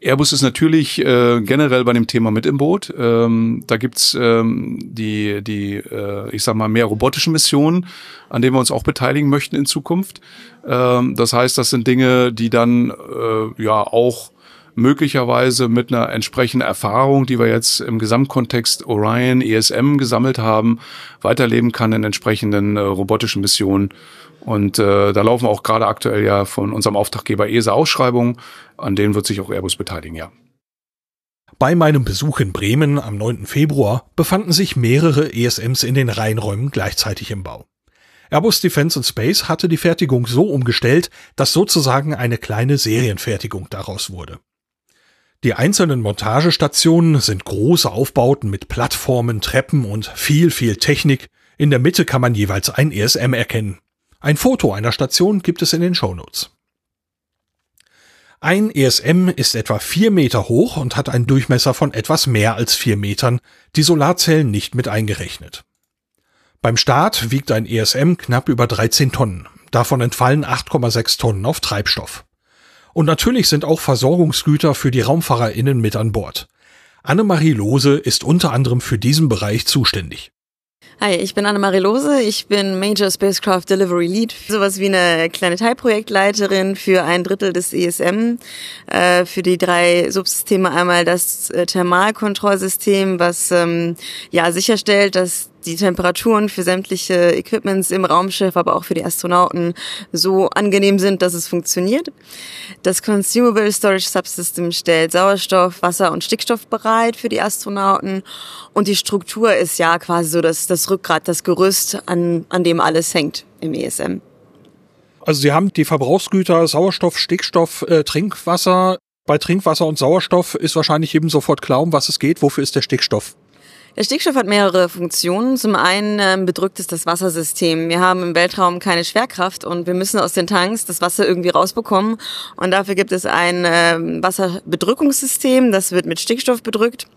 Airbus ist natürlich äh, generell bei dem Thema mit im Boot. Ähm, da gibt's ähm, die, die äh, ich sag mal, mehr robotischen Missionen, an denen wir uns auch beteiligen möchten in Zukunft. Ähm, das heißt, das sind Dinge, die dann äh, ja auch möglicherweise mit einer entsprechenden Erfahrung, die wir jetzt im Gesamtkontext Orion, ESM gesammelt haben, weiterleben kann in entsprechenden äh, robotischen Missionen. Und äh, da laufen auch gerade aktuell ja von unserem Auftraggeber ESA Ausschreibungen, an denen wird sich auch Airbus beteiligen, ja. Bei meinem Besuch in Bremen am 9. Februar befanden sich mehrere ESMs in den Reihenräumen gleichzeitig im Bau. Airbus Defence and Space hatte die Fertigung so umgestellt, dass sozusagen eine kleine Serienfertigung daraus wurde. Die einzelnen Montagestationen sind große Aufbauten mit Plattformen, Treppen und viel, viel Technik. In der Mitte kann man jeweils ein ESM erkennen. Ein Foto einer Station gibt es in den Shownotes. Ein ESM ist etwa vier Meter hoch und hat einen Durchmesser von etwas mehr als vier Metern, die Solarzellen nicht mit eingerechnet. Beim Start wiegt ein ESM knapp über 13 Tonnen. Davon entfallen 8,6 Tonnen auf Treibstoff. Und natürlich sind auch Versorgungsgüter für die RaumfahrerInnen mit an Bord. Annemarie Lose ist unter anderem für diesen Bereich zuständig. Hi, ich bin Annemarie Lose, ich bin Major Spacecraft Delivery Lead, sowas wie eine kleine Teilprojektleiterin für ein Drittel des ESM, äh, für die drei Subsysteme einmal das äh, Thermalkontrollsystem, was ähm, ja sicherstellt, dass die Temperaturen für sämtliche Equipments im Raumschiff, aber auch für die Astronauten so angenehm sind, dass es funktioniert. Das Consumable Storage Subsystem stellt Sauerstoff, Wasser und Stickstoff bereit für die Astronauten und die Struktur ist ja quasi so das, das Rückgrat, das Gerüst, an, an dem alles hängt im ESM. Also Sie haben die Verbrauchsgüter Sauerstoff, Stickstoff, äh, Trinkwasser. Bei Trinkwasser und Sauerstoff ist wahrscheinlich jedem sofort klar, um was es geht. Wofür ist der Stickstoff? Der Stickstoff hat mehrere Funktionen. Zum einen ähm, bedrückt es das Wassersystem. Wir haben im Weltraum keine Schwerkraft und wir müssen aus den Tanks das Wasser irgendwie rausbekommen. Und dafür gibt es ein äh, Wasserbedrückungssystem, das wird mit Stickstoff bedrückt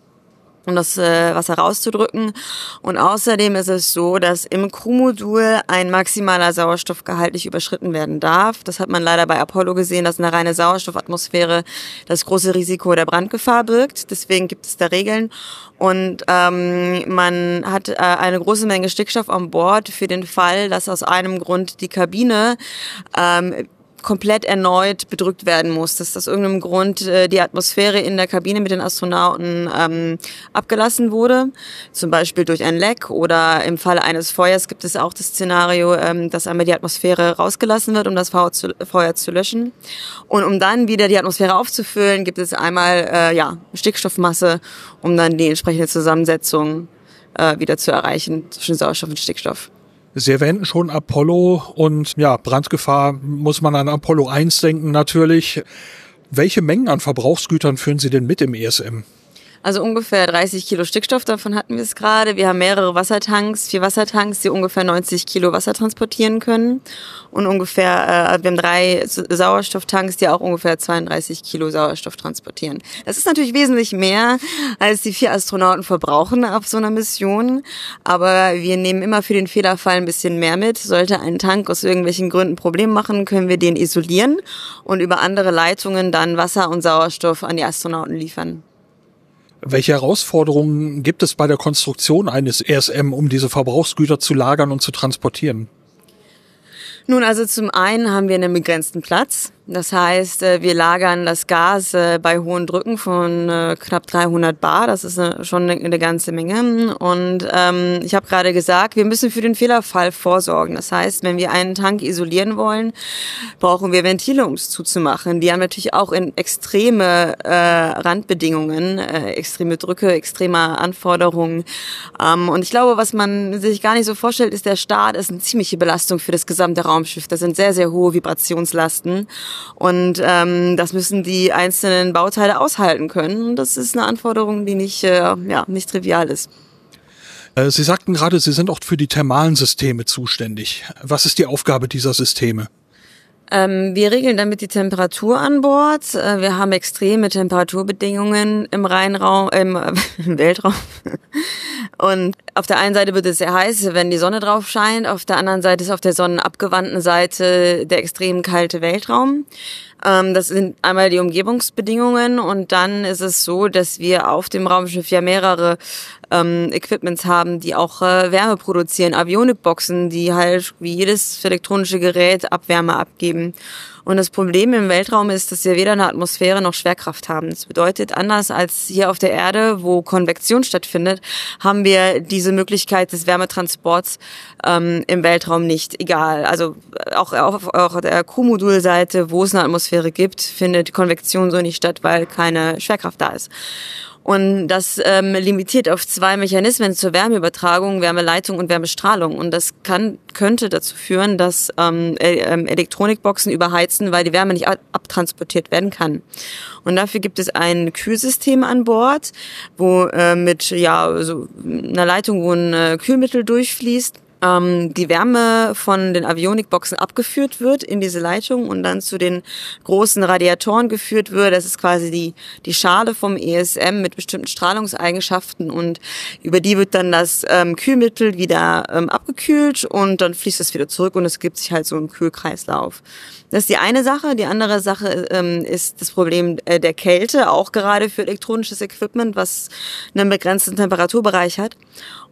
um das äh, Wasser rauszudrücken. Und außerdem ist es so, dass im Crewmodul ein maximaler Sauerstoffgehalt nicht überschritten werden darf. Das hat man leider bei Apollo gesehen, dass eine reine Sauerstoffatmosphäre das große Risiko der Brandgefahr birgt. Deswegen gibt es da Regeln. Und ähm, man hat äh, eine große Menge Stickstoff an Bord für den Fall, dass aus einem Grund die Kabine ähm, komplett erneut bedrückt werden muss, dass aus irgendeinem Grund äh, die Atmosphäre in der Kabine mit den Astronauten ähm, abgelassen wurde, zum Beispiel durch ein Leck oder im Falle eines Feuers gibt es auch das Szenario, ähm, dass einmal die Atmosphäre rausgelassen wird, um das Feuer zu, Feuer zu löschen. Und um dann wieder die Atmosphäre aufzufüllen, gibt es einmal äh, ja, Stickstoffmasse, um dann die entsprechende Zusammensetzung äh, wieder zu erreichen zwischen Sauerstoff und Stickstoff. Sie erwähnten schon Apollo und ja, Brandgefahr muss man an Apollo 1 denken natürlich. Welche Mengen an Verbrauchsgütern führen Sie denn mit im ESM? Also ungefähr 30 Kilo Stickstoff, davon hatten wir es gerade. Wir haben mehrere Wassertanks, vier Wassertanks, die ungefähr 90 Kilo Wasser transportieren können. Und ungefähr, äh, wir haben drei Sauerstofftanks, die auch ungefähr 32 Kilo Sauerstoff transportieren. Das ist natürlich wesentlich mehr, als die vier Astronauten verbrauchen auf so einer Mission. Aber wir nehmen immer für den Fehlerfall ein bisschen mehr mit. Sollte ein Tank aus irgendwelchen Gründen Problem machen, können wir den isolieren und über andere Leitungen dann Wasser und Sauerstoff an die Astronauten liefern. Welche Herausforderungen gibt es bei der Konstruktion eines ESM, um diese Verbrauchsgüter zu lagern und zu transportieren? Nun, also zum einen haben wir einen begrenzten Platz. Das heißt, äh, wir lagern das Gas äh, bei hohen Drücken von äh, knapp 300 Bar. Das ist schon eine ganze Menge. Und ähm, ich habe gerade gesagt, wir müssen für den Fehlerfall vorsorgen. Das heißt, wenn wir einen Tank isolieren wollen, brauchen wir Ventile, um es zuzumachen. Die haben natürlich auch in extreme Randbedingungen, extreme Drücke, extreme Anforderungen. Ähm, und ich glaube, was man sich gar nicht so vorstellt, ist, der Start ist eine ziemliche Belastung für das gesamte Raumschiff. Das sind sehr, sehr hohe Vibrationslasten. Und ähm, das müssen die einzelnen Bauteile aushalten können. Und das ist eine Anforderung, die nicht, äh, ja, nicht trivial ist. Äh, Sie sagten gerade, Sie sind auch für die thermalen Systeme zuständig. Was ist die Aufgabe dieser Systeme? Ähm, wir regeln damit die Temperatur an Bord. Äh, wir haben extreme Temperaturbedingungen im Rheinraum, im, äh, im Weltraum. Und auf der einen Seite wird es sehr heiß, wenn die Sonne drauf scheint. Auf der anderen Seite ist auf der sonnenabgewandten Seite der extrem kalte Weltraum. Ähm, das sind einmal die Umgebungsbedingungen und dann ist es so, dass wir auf dem Raumschiff ja mehrere ähm, Equipments haben, die auch äh, Wärme produzieren, Avionikboxen, die halt wie jedes elektronische Gerät Abwärme abgeben. Und das Problem im Weltraum ist, dass wir weder eine Atmosphäre noch Schwerkraft haben. Das bedeutet, anders als hier auf der Erde, wo Konvektion stattfindet, haben wir diese Möglichkeit des Wärmetransports ähm, im Weltraum nicht. Egal. Also auch auf, auf der Q-Modulseite, wo es eine Atmosphäre gibt, findet Konvektion so nicht statt, weil keine Schwerkraft da ist. Und das ähm, limitiert auf zwei Mechanismen zur Wärmeübertragung, Wärmeleitung und Wärmestrahlung. Und das kann, könnte dazu führen, dass ähm, äh, ähm, Elektronikboxen überheizen, weil die Wärme nicht abtransportiert werden kann. Und dafür gibt es ein Kühlsystem an Bord, wo äh, mit ja so einer Leitung, wo ein äh, Kühlmittel durchfließt ähm, die Wärme von den Avionikboxen abgeführt wird in diese Leitung und dann zu den großen Radiatoren geführt wird. Das ist quasi die, die Schale vom ESM mit bestimmten Strahlungseigenschaften und über die wird dann das ähm, Kühlmittel wieder ähm, abgekühlt und dann fließt es wieder zurück und es gibt sich halt so einen Kühlkreislauf. Das ist die eine Sache. Die andere Sache ähm, ist das Problem äh, der Kälte, auch gerade für elektronisches Equipment, was einen begrenzten Temperaturbereich hat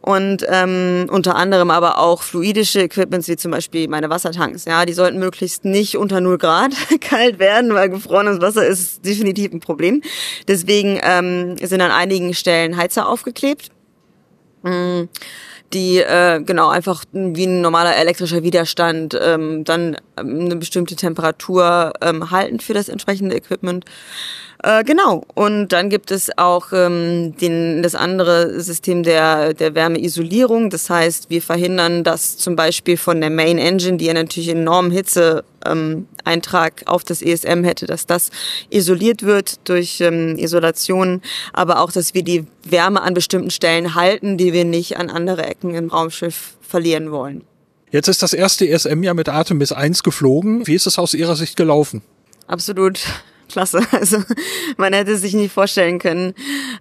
und ähm, unter anderem aber auch fluidische Equipments wie zum Beispiel meine Wassertanks. Ja, die sollten möglichst nicht unter 0 Grad kalt werden, weil gefrorenes Wasser ist definitiv ein Problem. Deswegen ähm, sind an einigen Stellen Heizer aufgeklebt. Mm die äh, genau einfach wie ein normaler elektrischer Widerstand ähm, dann ähm, eine bestimmte Temperatur ähm, halten für das entsprechende Equipment. Äh, genau. Und dann gibt es auch ähm, den, das andere System der, der Wärmeisolierung. Das heißt, wir verhindern, dass zum Beispiel von der Main Engine, die ja natürlich enormen Hitze ähm, Eintrag auf das ESM hätte, dass das isoliert wird durch ähm, Isolation, aber auch, dass wir die Wärme an bestimmten Stellen halten, die wir nicht an andere Ecken im Raumschiff verlieren wollen. Jetzt ist das erste ESM ja mit Artemis 1 geflogen. Wie ist es aus Ihrer Sicht gelaufen? Absolut klasse. Also man hätte sich nicht vorstellen können.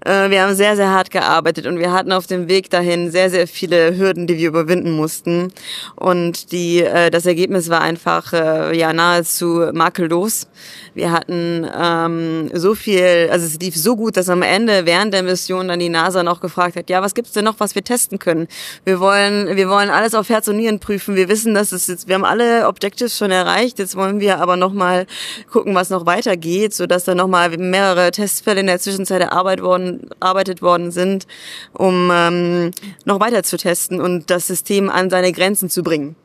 Äh, wir haben sehr, sehr hart gearbeitet und wir hatten auf dem Weg dahin sehr, sehr viele Hürden, die wir überwinden mussten. Und die, äh, das Ergebnis war einfach äh, ja nahezu makellos. Wir hatten ähm, so viel, also es lief so gut, dass am Ende während der Mission dann die NASA noch gefragt hat, ja, was gibt's denn noch, was wir testen können? Wir wollen, wir wollen alles auf Herz und Nieren prüfen. Wir wissen, dass es jetzt, wir haben alle Objectives schon erreicht. Jetzt wollen wir aber noch mal gucken, was noch weitergeht, so dass da noch mal mehrere Testfälle in der Zwischenzeit erarbeitet worden, arbeitet worden sind, um ähm, noch weiter zu testen und das System an seine Grenzen zu bringen.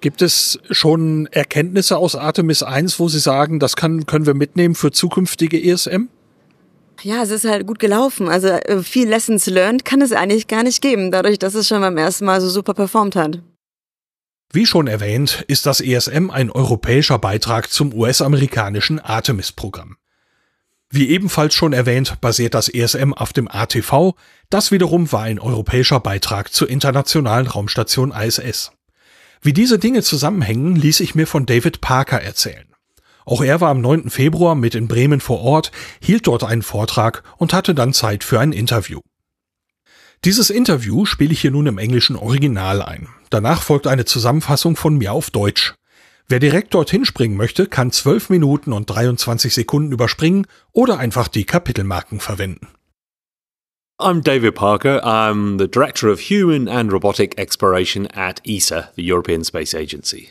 Gibt es schon Erkenntnisse aus Artemis 1, wo Sie sagen, das kann, können wir mitnehmen für zukünftige ESM? Ja, es ist halt gut gelaufen. Also äh, viel Lessons learned kann es eigentlich gar nicht geben, dadurch, dass es schon beim ersten Mal so super performt hat. Wie schon erwähnt, ist das ESM ein europäischer Beitrag zum US-amerikanischen Artemis-Programm. Wie ebenfalls schon erwähnt, basiert das ESM auf dem ATV, das wiederum war ein europäischer Beitrag zur internationalen Raumstation ISS. Wie diese Dinge zusammenhängen, ließ ich mir von David Parker erzählen. Auch er war am 9. Februar mit in Bremen vor Ort, hielt dort einen Vortrag und hatte dann Zeit für ein Interview. Dieses Interview spiele ich hier nun im englischen Original ein. Danach folgt eine Zusammenfassung von mir auf Deutsch. Wer direkt dorthin springen möchte, kann 12 Minuten und 23 Sekunden überspringen oder einfach die Kapitelmarken verwenden. I'm David Parker. I'm the Director of Human and Robotic Exploration at ESA, the European Space Agency.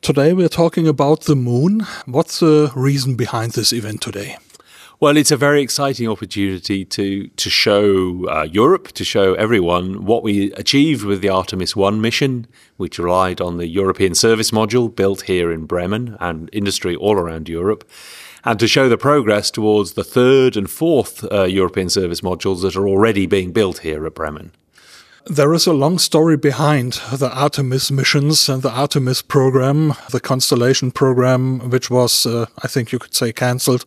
Today we're talking about the moon. What's the reason behind this event today? Well, it's a very exciting opportunity to to show uh, Europe, to show everyone what we achieved with the Artemis One mission, which relied on the European Service Module built here in Bremen and industry all around Europe and to show the progress towards the third and fourth uh, European service modules that are already being built here at Bremen. There is a long story behind the Artemis missions and the Artemis program, the Constellation program, which was, uh, I think you could say, cancelled.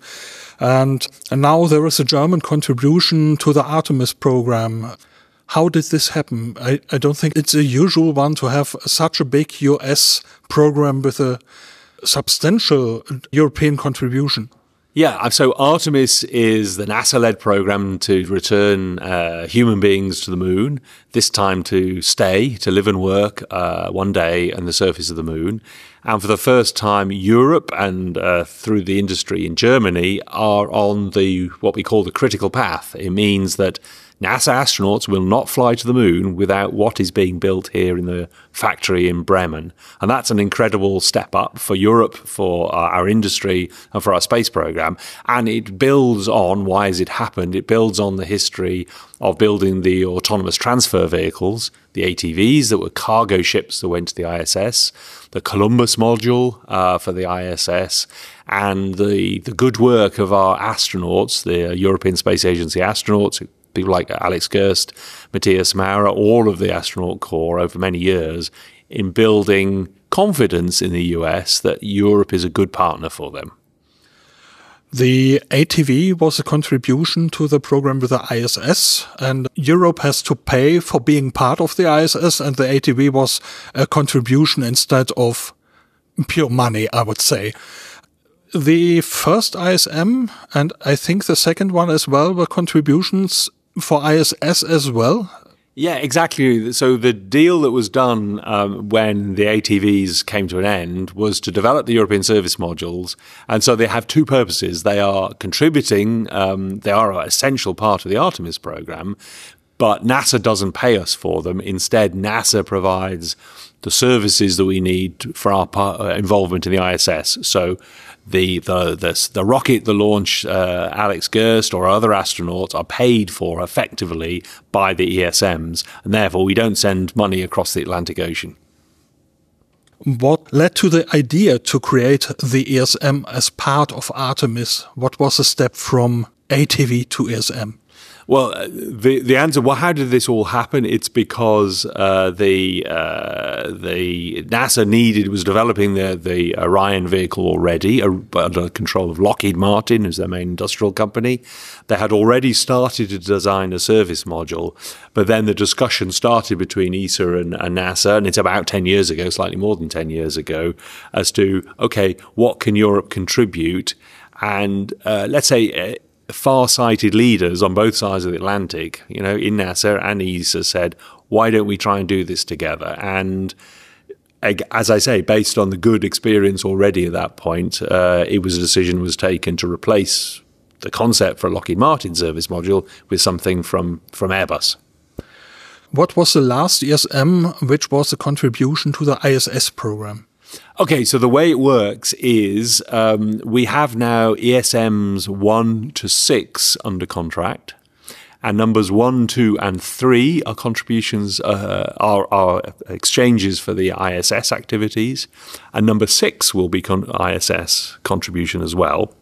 And, and now there is a German contribution to the Artemis program. How did this happen? I, I don't think it's a usual one to have such a big US program with a substantial European contribution. Yeah, so Artemis is the NASA led program to return uh, human beings to the moon, this time to stay, to live and work uh, one day on the surface of the moon. And for the first time, Europe and uh, through the industry in Germany are on the what we call the critical path. It means that NASA astronauts will not fly to the moon without what is being built here in the factory in Bremen. And that's an incredible step up for Europe, for our, our industry, and for our space program. And it builds on why has it happened? It builds on the history of building the autonomous transfer vehicles, the ATVs that were cargo ships that went to the ISS, the Columbus module uh, for the ISS, and the, the good work of our astronauts, the European Space Agency astronauts, people like Alex Gerst, Matthias Maurer, all of the astronaut corps over many years in building confidence in the US that Europe is a good partner for them. The ATV was a contribution to the program with the ISS, and Europe has to pay for being part of the ISS, and the ATV was a contribution instead of pure money, I would say. The first ISM, and I think the second one as well, were contributions for ISS as well? Yeah, exactly. So the deal that was done um, when the ATVs came to an end was to develop the European service modules, and so they have two purposes. They are contributing; um, they are an essential part of the Artemis program, but NASA doesn't pay us for them. Instead, NASA provides the services that we need for our uh, involvement in the ISS. So the the the, the rocket, the launch, uh, Alex Gerst or other astronauts are paid for effectively by the ESMs, and therefore we don't send money across the Atlantic Ocean. What led to the idea to create the ESM as part of Artemis? What was the step from ATV to ESM? Well, uh, the the answer. Well, how did this all happen? It's because uh, the uh, the NASA needed was developing the the Orion vehicle already uh, under control of Lockheed Martin, who's their main industrial company. They had already started to design a service module, but then the discussion started between ESA and, and NASA, and it's about ten years ago, slightly more than ten years ago, as to okay, what can Europe contribute? And uh, let's say uh, far-sighted leaders on both sides of the Atlantic, you know, in NASA and ESA said, why don't we try and do this together? And as I say, based on the good experience already at that point, uh, it was a decision was taken to replace the concept for a Lockheed Martin service module with something from, from Airbus. What was the last ESM which was a contribution to the ISS program? Okay, so the way it works is um, we have now ESMs 1 to 6 under contract. And numbers one, two, and three are contributions, uh, are, are exchanges for the ISS activities. And number six will be con- ISS contribution as well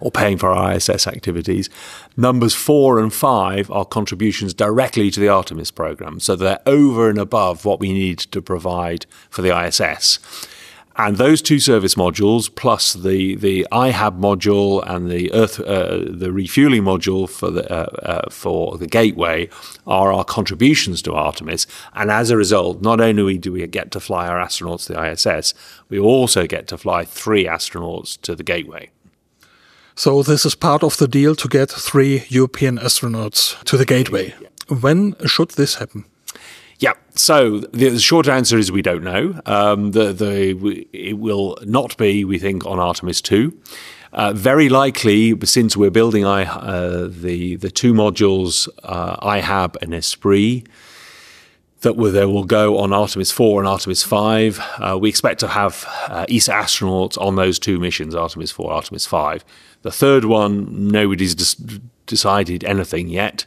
or paying for our ISS activities. Numbers four and five are contributions directly to the Artemis program. So they're over and above what we need to provide for the ISS. And those two service modules, plus the, the IHAB module and the Earth uh, the refueling module for the uh, uh, for the Gateway, are our contributions to Artemis. And as a result, not only do we get to fly our astronauts to the ISS, we also get to fly three astronauts to the Gateway. So this is part of the deal to get three European astronauts to the Gateway. When should this happen? Yeah. So the short answer is we don't know. Um, the the it will not be, we think, on Artemis two. Uh, very likely, since we're building I, uh, the the two modules uh, IHAB and Esprit, that will, they will go on Artemis 4 and Artemis 5. Uh, we expect to have uh, ESA astronauts on those two missions, Artemis 4, Artemis 5. The third one, nobody's decided anything yet.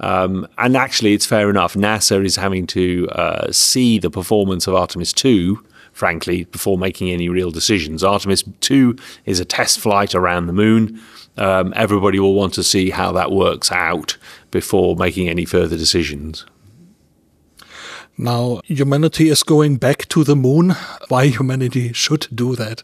Um, and actually, it's fair enough. NASA is having to uh, see the performance of Artemis 2, frankly, before making any real decisions. Artemis 2 is a test flight around the moon. Um, everybody will want to see how that works out before making any further decisions. Now, humanity is going back to the moon. Why humanity should do that?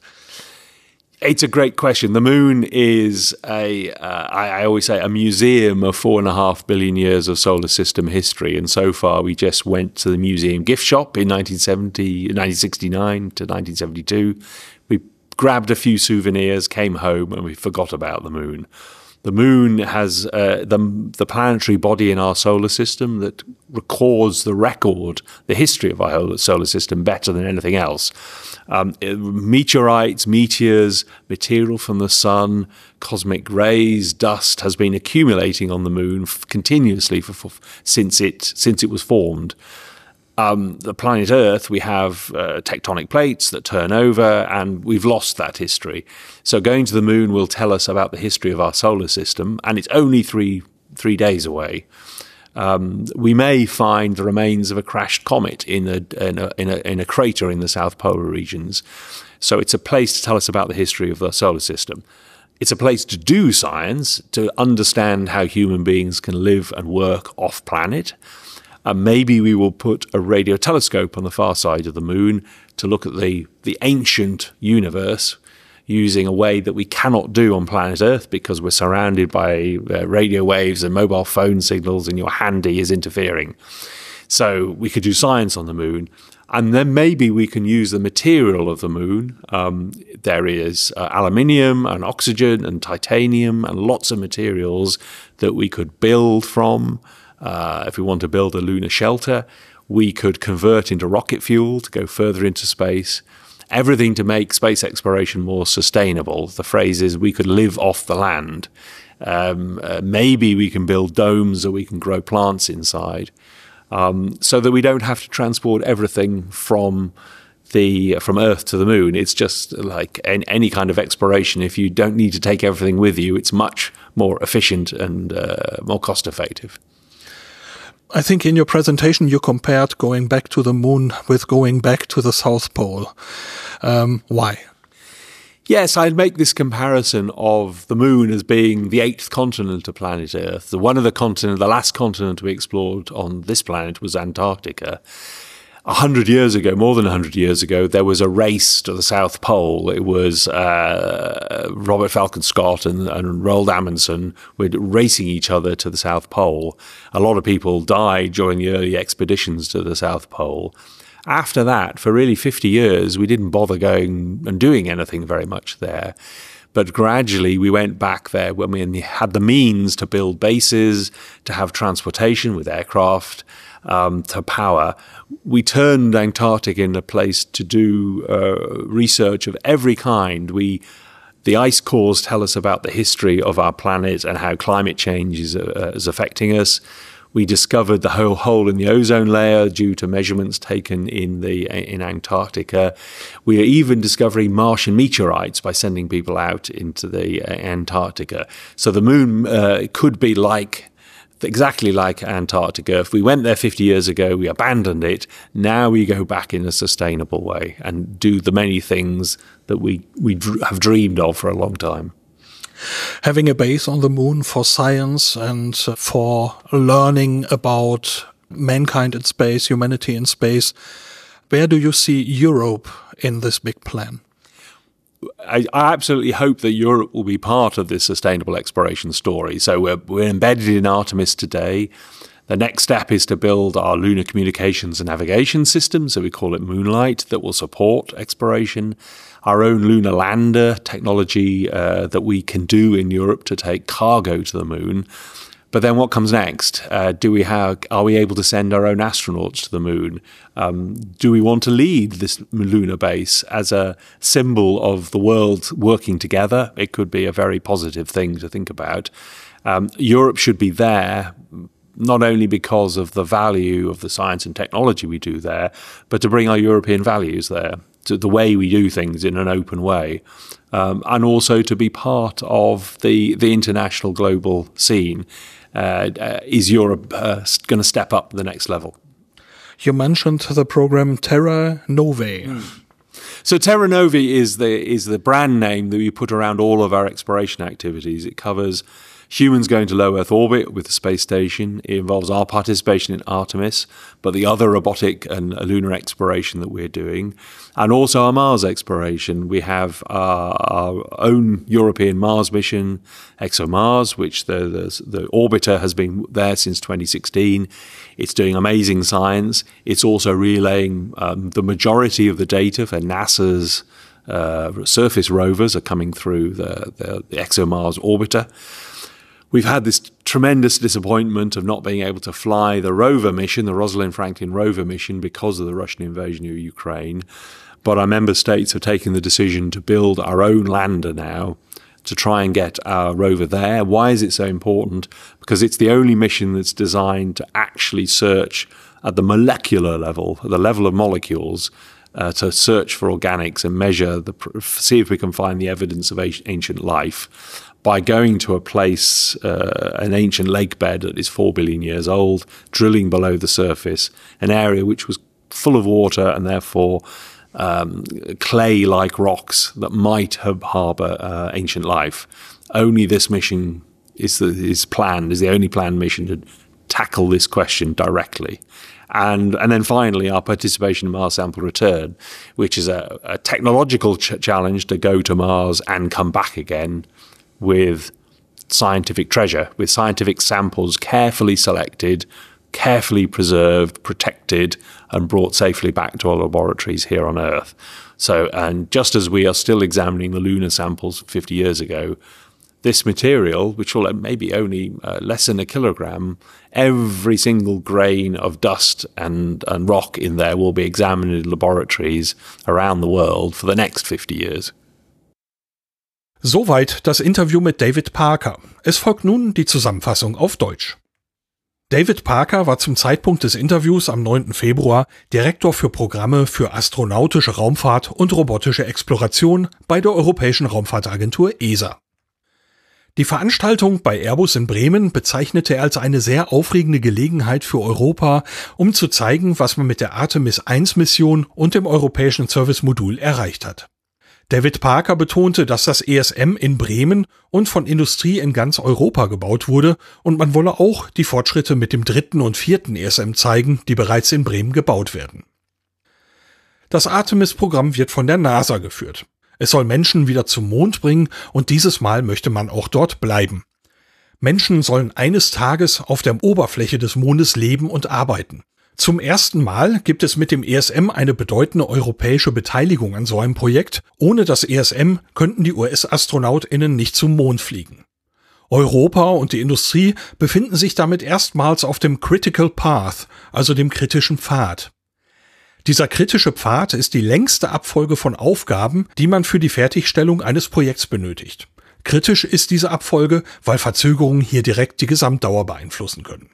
It's a great question. The moon is a, uh, I, I always say, a museum of four and a half billion years of solar system history. And so far, we just went to the museum gift shop in 1970, 1969 to 1972. We grabbed a few souvenirs, came home, and we forgot about the moon. The moon has uh, the, the planetary body in our solar system that records the record, the history of our solar system better than anything else. Um, meteorites, meteors, material from the sun, cosmic rays, dust has been accumulating on the moon continuously for, for, since it since it was formed. Um, the planet Earth, we have uh, tectonic plates that turn over, and we've lost that history. So going to the moon will tell us about the history of our solar system, and it's only three three days away um, we may find the remains of a crashed comet in a, in a, in, a, in a crater in the South Polar regions. So it's a place to tell us about the history of the solar system. It's a place to do science, to understand how human beings can live and work off planet. Uh, maybe we will put a radio telescope on the far side of the moon to look at the, the ancient universe using a way that we cannot do on planet Earth because we're surrounded by uh, radio waves and mobile phone signals, and your handy is interfering. So we could do science on the moon. And then maybe we can use the material of the moon. Um, there is uh, aluminium and oxygen and titanium and lots of materials that we could build from. Uh, if we want to build a lunar shelter, we could convert into rocket fuel to go further into space everything to make space exploration more sustainable. The phrase is we could live off the land. Um, uh, maybe we can build domes or we can grow plants inside, um, so that we don't have to transport everything from the from Earth to the Moon. It's just like any, any kind of exploration. If you don't need to take everything with you, it's much more efficient and uh, more cost effective. I think in your presentation you compared going back to the moon with going back to the South Pole. Um, why? Yes, I'd make this comparison of the moon as being the eighth continent of planet Earth. The one of the continent, the last continent we explored on this planet was Antarctica a hundred years ago, more than a hundred years ago, there was a race to the South Pole. It was uh, Robert Falcon Scott and, and Roald Amundsen were racing each other to the South Pole. A lot of people died during the early expeditions to the South Pole. After that, for really 50 years, we didn't bother going and doing anything very much there. But gradually, we went back there when we had the means to build bases, to have transportation with aircraft, um, to power. We turned Antarctica into a place to do uh, research of every kind. We the ice cores tell us about the history of our planet and how climate change is, uh, is affecting us. We discovered the whole hole in the ozone layer due to measurements taken in the in Antarctica. We are even discovering Martian meteorites by sending people out into the uh, Antarctica. So the moon uh, could be like exactly like Antarctica. If we went there 50 years ago, we abandoned it. Now we go back in a sustainable way and do the many things that we, we have dreamed of for a long time having a base on the moon for science and uh, for learning about mankind in space, humanity in space. Where do you see Europe in this big plan? I, I, absolutely hope that Europe will be part of this sustainable exploration story. So we're, we're embedded in Artemis today. The next step is to build our lunar communications and navigation system, so we call it Moonlight, that will support exploration our own lunar lander technology uh, that we can do in Europe to take cargo to the moon. But then what comes next? Uh, do we have? Are we able to send our own astronauts to the moon? Um, do we want to lead this lunar base as a symbol of the world working together? It could be a very positive thing to think about. Um, Europe should be there not only because of the value of the science and technology we do there, but to bring our European values there to the way we do things in an open way, um, and also to be part of the the international global scene. Uh, uh, is Europe uh, going to step up the next level? You mentioned the program Terra Novae. Mm. So Terra Novae is the is the brand name that we put around all of our exploration activities. It covers humans going to low Earth orbit with the space station. It involves our participation in Artemis, but the other robotic and lunar exploration that we're doing, and also our Mars exploration. We have our, our own European Mars mission, ExoMars, which the, the, the orbiter has been there since 2016. It's doing amazing science. It's also relaying um, the majority of the data for NASA's uh, surface rovers are coming through the, the, the ExoMars orbiter. We've had this tremendous disappointment of not being able to fly the rover mission, the Rosalind Franklin rover mission, because of the Russian invasion of Ukraine. but our member states have taken the decision to build our own lander now to try and get our rover there. Why is it so important? Because it's the only mission that's designed to actually search at the molecular level, at the level of molecules, uh, to search for organics and measure the, see if we can find the evidence of ancient life by going to a place, uh, an ancient lake bed that is four billion years old, drilling below the surface, an area which was full of water and therefore um, clay like rocks that might have harbour uh, ancient life. Only this mission is, the, is planned, is the only planned mission to tackle this question directly. And, and then finally, our participation in Mars Sample Return, which is a, a technological ch- challenge to go to Mars and come back again with scientific treasure, with scientific samples carefully selected, carefully preserved, protected, and brought safely back to our laboratories here on Earth. So, and just as we are still examining the lunar samples 50 years ago, this material, which will maybe only uh, less than a kilogram, every single grain of dust and, and rock in there will be examined in laboratories around the world for the next 50 years. Soweit das Interview mit David Parker. Es folgt nun die Zusammenfassung auf Deutsch. David Parker war zum Zeitpunkt des Interviews am 9. Februar Direktor für Programme für astronautische Raumfahrt und robotische Exploration bei der Europäischen Raumfahrtagentur ESA. Die Veranstaltung bei Airbus in Bremen bezeichnete er als eine sehr aufregende Gelegenheit für Europa, um zu zeigen, was man mit der Artemis 1 Mission und dem europäischen Service Modul erreicht hat. David Parker betonte, dass das ESM in Bremen und von Industrie in ganz Europa gebaut wurde und man wolle auch die Fortschritte mit dem dritten und vierten ESM zeigen, die bereits in Bremen gebaut werden. Das Artemis-Programm wird von der NASA geführt. Es soll Menschen wieder zum Mond bringen und dieses Mal möchte man auch dort bleiben. Menschen sollen eines Tages auf der Oberfläche des Mondes leben und arbeiten. Zum ersten Mal gibt es mit dem ESM eine bedeutende europäische Beteiligung an so einem Projekt. Ohne das ESM könnten die US-AstronautInnen nicht zum Mond fliegen. Europa und die Industrie befinden sich damit erstmals auf dem Critical Path, also dem kritischen Pfad. Dieser kritische Pfad ist die längste Abfolge von Aufgaben, die man für die Fertigstellung eines Projekts benötigt. Kritisch ist diese Abfolge, weil Verzögerungen hier direkt die Gesamtdauer beeinflussen können.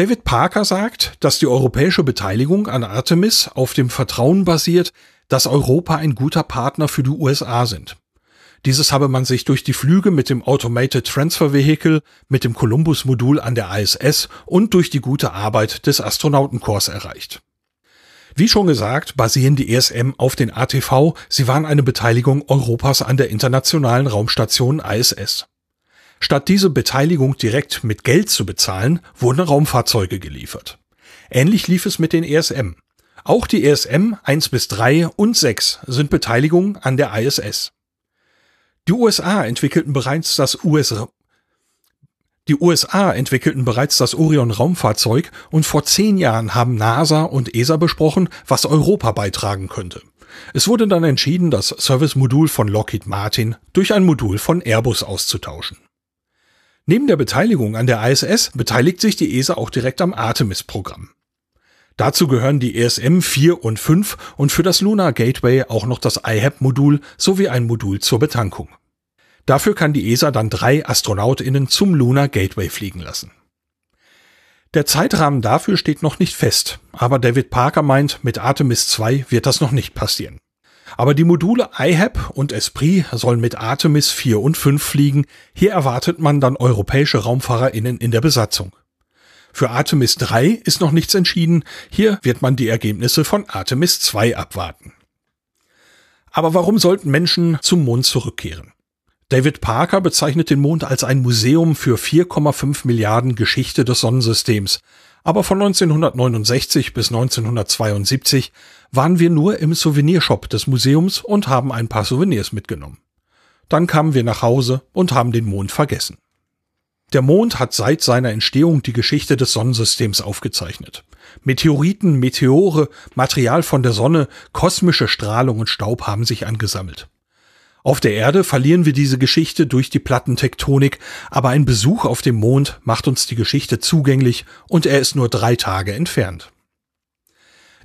David Parker sagt, dass die europäische Beteiligung an Artemis auf dem Vertrauen basiert, dass Europa ein guter Partner für die USA sind. Dieses habe man sich durch die Flüge mit dem Automated Transfer Vehicle, mit dem Columbus-Modul an der ISS und durch die gute Arbeit des Astronautenkorps erreicht. Wie schon gesagt, basieren die ESM auf den ATV, sie waren eine Beteiligung Europas an der internationalen Raumstation ISS. Statt diese Beteiligung direkt mit Geld zu bezahlen, wurden Raumfahrzeuge geliefert. Ähnlich lief es mit den ESM. Auch die ESM 1 bis 3 und 6 sind Beteiligungen an der ISS. Die USA entwickelten bereits das US die USA entwickelten bereits das Orion Raumfahrzeug und vor zehn Jahren haben NASA und ESA besprochen, was Europa beitragen könnte. Es wurde dann entschieden, das Service-Modul von Lockheed Martin durch ein Modul von Airbus auszutauschen. Neben der Beteiligung an der ISS beteiligt sich die ESA auch direkt am Artemis-Programm. Dazu gehören die ESM 4 und 5 und für das Lunar Gateway auch noch das IHAP-Modul sowie ein Modul zur Betankung. Dafür kann die ESA dann drei AstronautInnen zum Lunar Gateway fliegen lassen. Der Zeitrahmen dafür steht noch nicht fest, aber David Parker meint, mit Artemis 2 wird das noch nicht passieren. Aber die Module IHAP und Esprit sollen mit Artemis 4 und 5 fliegen. Hier erwartet man dann europäische RaumfahrerInnen in der Besatzung. Für Artemis 3 ist noch nichts entschieden. Hier wird man die Ergebnisse von Artemis 2 abwarten. Aber warum sollten Menschen zum Mond zurückkehren? David Parker bezeichnet den Mond als ein Museum für 4,5 Milliarden Geschichte des Sonnensystems. Aber von 1969 bis 1972 waren wir nur im Souvenirshop des Museums und haben ein paar Souvenirs mitgenommen. Dann kamen wir nach Hause und haben den Mond vergessen. Der Mond hat seit seiner Entstehung die Geschichte des Sonnensystems aufgezeichnet. Meteoriten, Meteore, Material von der Sonne, kosmische Strahlung und Staub haben sich angesammelt. Auf der Erde verlieren wir diese Geschichte durch die Plattentektonik, aber ein Besuch auf dem Mond macht uns die Geschichte zugänglich und er ist nur drei Tage entfernt.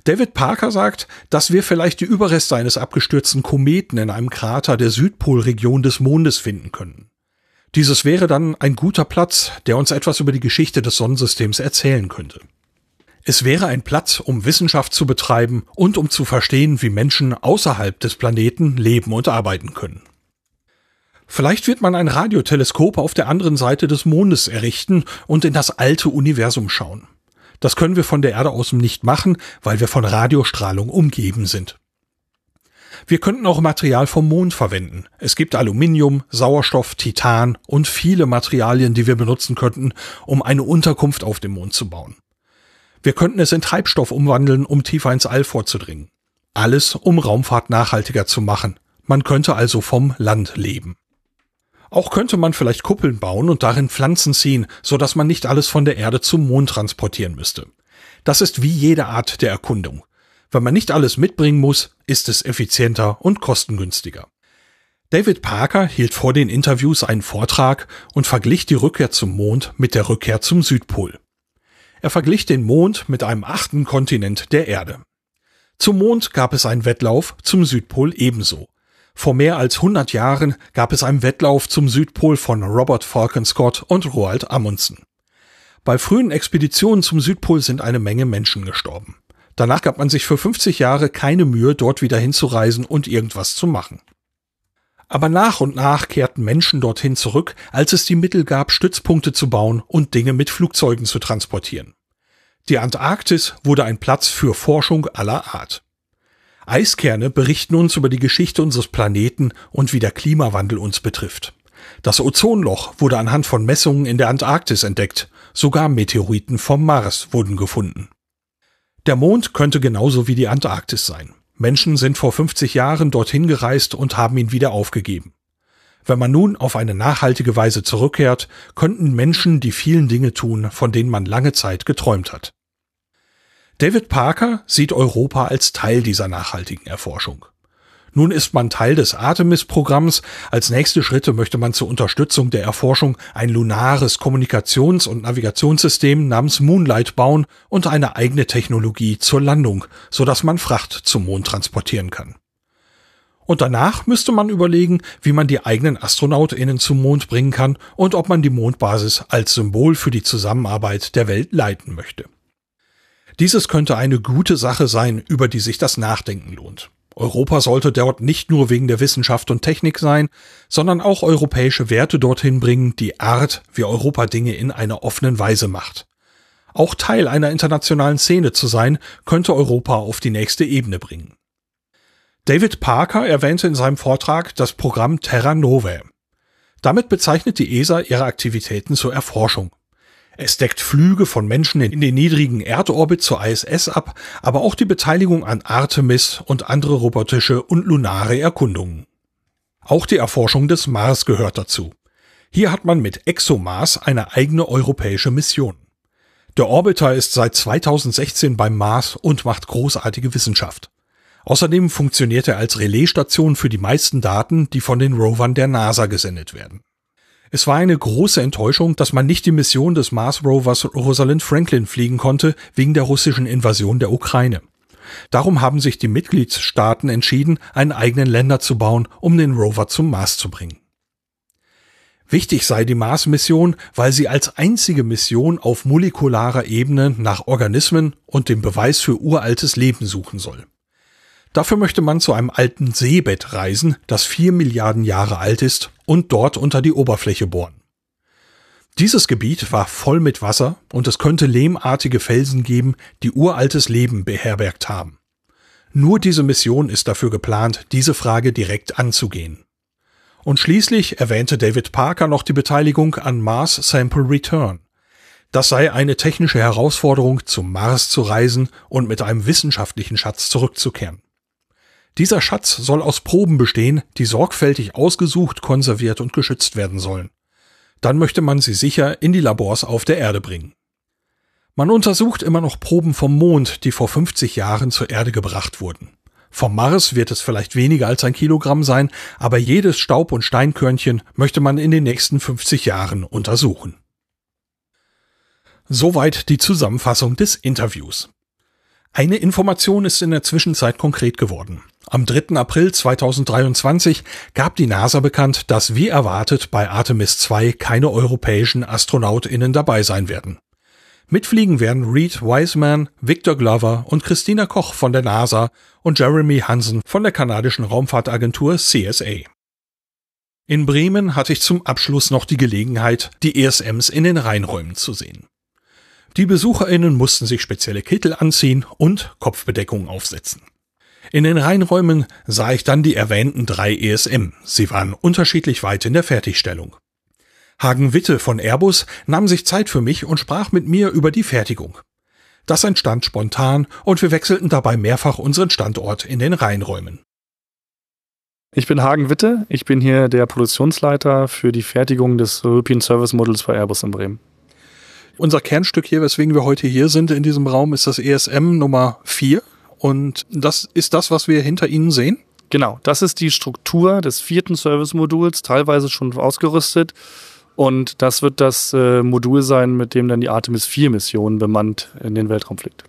David Parker sagt, dass wir vielleicht die Überreste eines abgestürzten Kometen in einem Krater der Südpolregion des Mondes finden können. Dieses wäre dann ein guter Platz, der uns etwas über die Geschichte des Sonnensystems erzählen könnte. Es wäre ein Platz, um Wissenschaft zu betreiben und um zu verstehen, wie Menschen außerhalb des Planeten leben und arbeiten können. Vielleicht wird man ein Radioteleskop auf der anderen Seite des Mondes errichten und in das alte Universum schauen. Das können wir von der Erde aus nicht machen, weil wir von Radiostrahlung umgeben sind. Wir könnten auch Material vom Mond verwenden. Es gibt Aluminium, Sauerstoff, Titan und viele Materialien, die wir benutzen könnten, um eine Unterkunft auf dem Mond zu bauen. Wir könnten es in Treibstoff umwandeln, um tiefer ins All vorzudringen. Alles, um Raumfahrt nachhaltiger zu machen. Man könnte also vom Land leben. Auch könnte man vielleicht Kuppeln bauen und darin Pflanzen ziehen, so dass man nicht alles von der Erde zum Mond transportieren müsste. Das ist wie jede Art der Erkundung. Wenn man nicht alles mitbringen muss, ist es effizienter und kostengünstiger. David Parker hielt vor den Interviews einen Vortrag und verglich die Rückkehr zum Mond mit der Rückkehr zum Südpol. Er verglich den Mond mit einem achten Kontinent der Erde. Zum Mond gab es einen Wettlauf, zum Südpol ebenso. Vor mehr als 100 Jahren gab es einen Wettlauf zum Südpol von Robert Falcon Scott und Roald Amundsen. Bei frühen Expeditionen zum Südpol sind eine Menge Menschen gestorben. Danach gab man sich für 50 Jahre keine Mühe, dort wieder hinzureisen und irgendwas zu machen. Aber nach und nach kehrten Menschen dorthin zurück, als es die Mittel gab, Stützpunkte zu bauen und Dinge mit Flugzeugen zu transportieren. Die Antarktis wurde ein Platz für Forschung aller Art. Eiskerne berichten uns über die Geschichte unseres Planeten und wie der Klimawandel uns betrifft. Das Ozonloch wurde anhand von Messungen in der Antarktis entdeckt. Sogar Meteoriten vom Mars wurden gefunden. Der Mond könnte genauso wie die Antarktis sein. Menschen sind vor 50 Jahren dorthin gereist und haben ihn wieder aufgegeben. Wenn man nun auf eine nachhaltige Weise zurückkehrt, könnten Menschen die vielen Dinge tun, von denen man lange Zeit geträumt hat. David Parker sieht Europa als Teil dieser nachhaltigen Erforschung. Nun ist man Teil des Artemis-Programms. Als nächste Schritte möchte man zur Unterstützung der Erforschung ein lunares Kommunikations- und Navigationssystem namens Moonlight bauen und eine eigene Technologie zur Landung, so dass man Fracht zum Mond transportieren kann. Und danach müsste man überlegen, wie man die eigenen AstronautInnen zum Mond bringen kann und ob man die Mondbasis als Symbol für die Zusammenarbeit der Welt leiten möchte. Dieses könnte eine gute Sache sein, über die sich das Nachdenken lohnt. Europa sollte dort nicht nur wegen der Wissenschaft und Technik sein, sondern auch europäische Werte dorthin bringen, die Art, wie Europa Dinge in einer offenen Weise macht. Auch Teil einer internationalen Szene zu sein, könnte Europa auf die nächste Ebene bringen. David Parker erwähnte in seinem Vortrag das Programm Terra Novae. Damit bezeichnet die ESA ihre Aktivitäten zur Erforschung. Es deckt Flüge von Menschen in den niedrigen Erdorbit zur ISS ab, aber auch die Beteiligung an Artemis und andere robotische und lunare Erkundungen. Auch die Erforschung des Mars gehört dazu. Hier hat man mit ExoMars eine eigene europäische Mission. Der Orbiter ist seit 2016 beim Mars und macht großartige Wissenschaft. Außerdem funktioniert er als Relaisstation für die meisten Daten, die von den Rovern der NASA gesendet werden. Es war eine große Enttäuschung, dass man nicht die Mission des Mars Rovers Rosalind Franklin fliegen konnte wegen der russischen Invasion der Ukraine. Darum haben sich die Mitgliedsstaaten entschieden, einen eigenen Länder zu bauen, um den Rover zum Mars zu bringen. Wichtig sei die Mars-Mission, weil sie als einzige Mission auf molekularer Ebene nach Organismen und dem Beweis für uraltes Leben suchen soll. Dafür möchte man zu einem alten Seebett reisen, das vier Milliarden Jahre alt ist, und dort unter die Oberfläche bohren. Dieses Gebiet war voll mit Wasser und es könnte lehmartige Felsen geben, die uraltes Leben beherbergt haben. Nur diese Mission ist dafür geplant, diese Frage direkt anzugehen. Und schließlich erwähnte David Parker noch die Beteiligung an Mars Sample Return. Das sei eine technische Herausforderung, zum Mars zu reisen und mit einem wissenschaftlichen Schatz zurückzukehren. Dieser Schatz soll aus Proben bestehen, die sorgfältig ausgesucht, konserviert und geschützt werden sollen. Dann möchte man sie sicher in die Labors auf der Erde bringen. Man untersucht immer noch Proben vom Mond, die vor 50 Jahren zur Erde gebracht wurden. Vom Mars wird es vielleicht weniger als ein Kilogramm sein, aber jedes Staub- und Steinkörnchen möchte man in den nächsten 50 Jahren untersuchen. Soweit die Zusammenfassung des Interviews. Eine Information ist in der Zwischenzeit konkret geworden. Am 3. April 2023 gab die NASA bekannt, dass wie erwartet bei Artemis 2 keine europäischen AstronautInnen dabei sein werden. Mitfliegen werden Reed Wiseman, Victor Glover und Christina Koch von der NASA und Jeremy Hansen von der kanadischen Raumfahrtagentur CSA. In Bremen hatte ich zum Abschluss noch die Gelegenheit, die ESMs in den Rheinräumen zu sehen. Die BesucherInnen mussten sich spezielle Kittel anziehen und Kopfbedeckung aufsetzen. In den Reinräumen sah ich dann die erwähnten drei ESM. Sie waren unterschiedlich weit in der Fertigstellung. Hagen Witte von Airbus nahm sich Zeit für mich und sprach mit mir über die Fertigung. Das entstand spontan und wir wechselten dabei mehrfach unseren Standort in den Reinräumen. Ich bin Hagen Witte, ich bin hier der Produktionsleiter für die Fertigung des European Service Models bei Airbus in Bremen. Unser Kernstück hier, weswegen wir heute hier sind in diesem Raum, ist das ESM Nummer 4. Und das ist das, was wir hinter Ihnen sehen? Genau, das ist die Struktur des vierten Service-Moduls, teilweise schon ausgerüstet. Und das wird das äh, Modul sein, mit dem dann die Artemis 4-Mission bemannt in den Weltraum fliegt.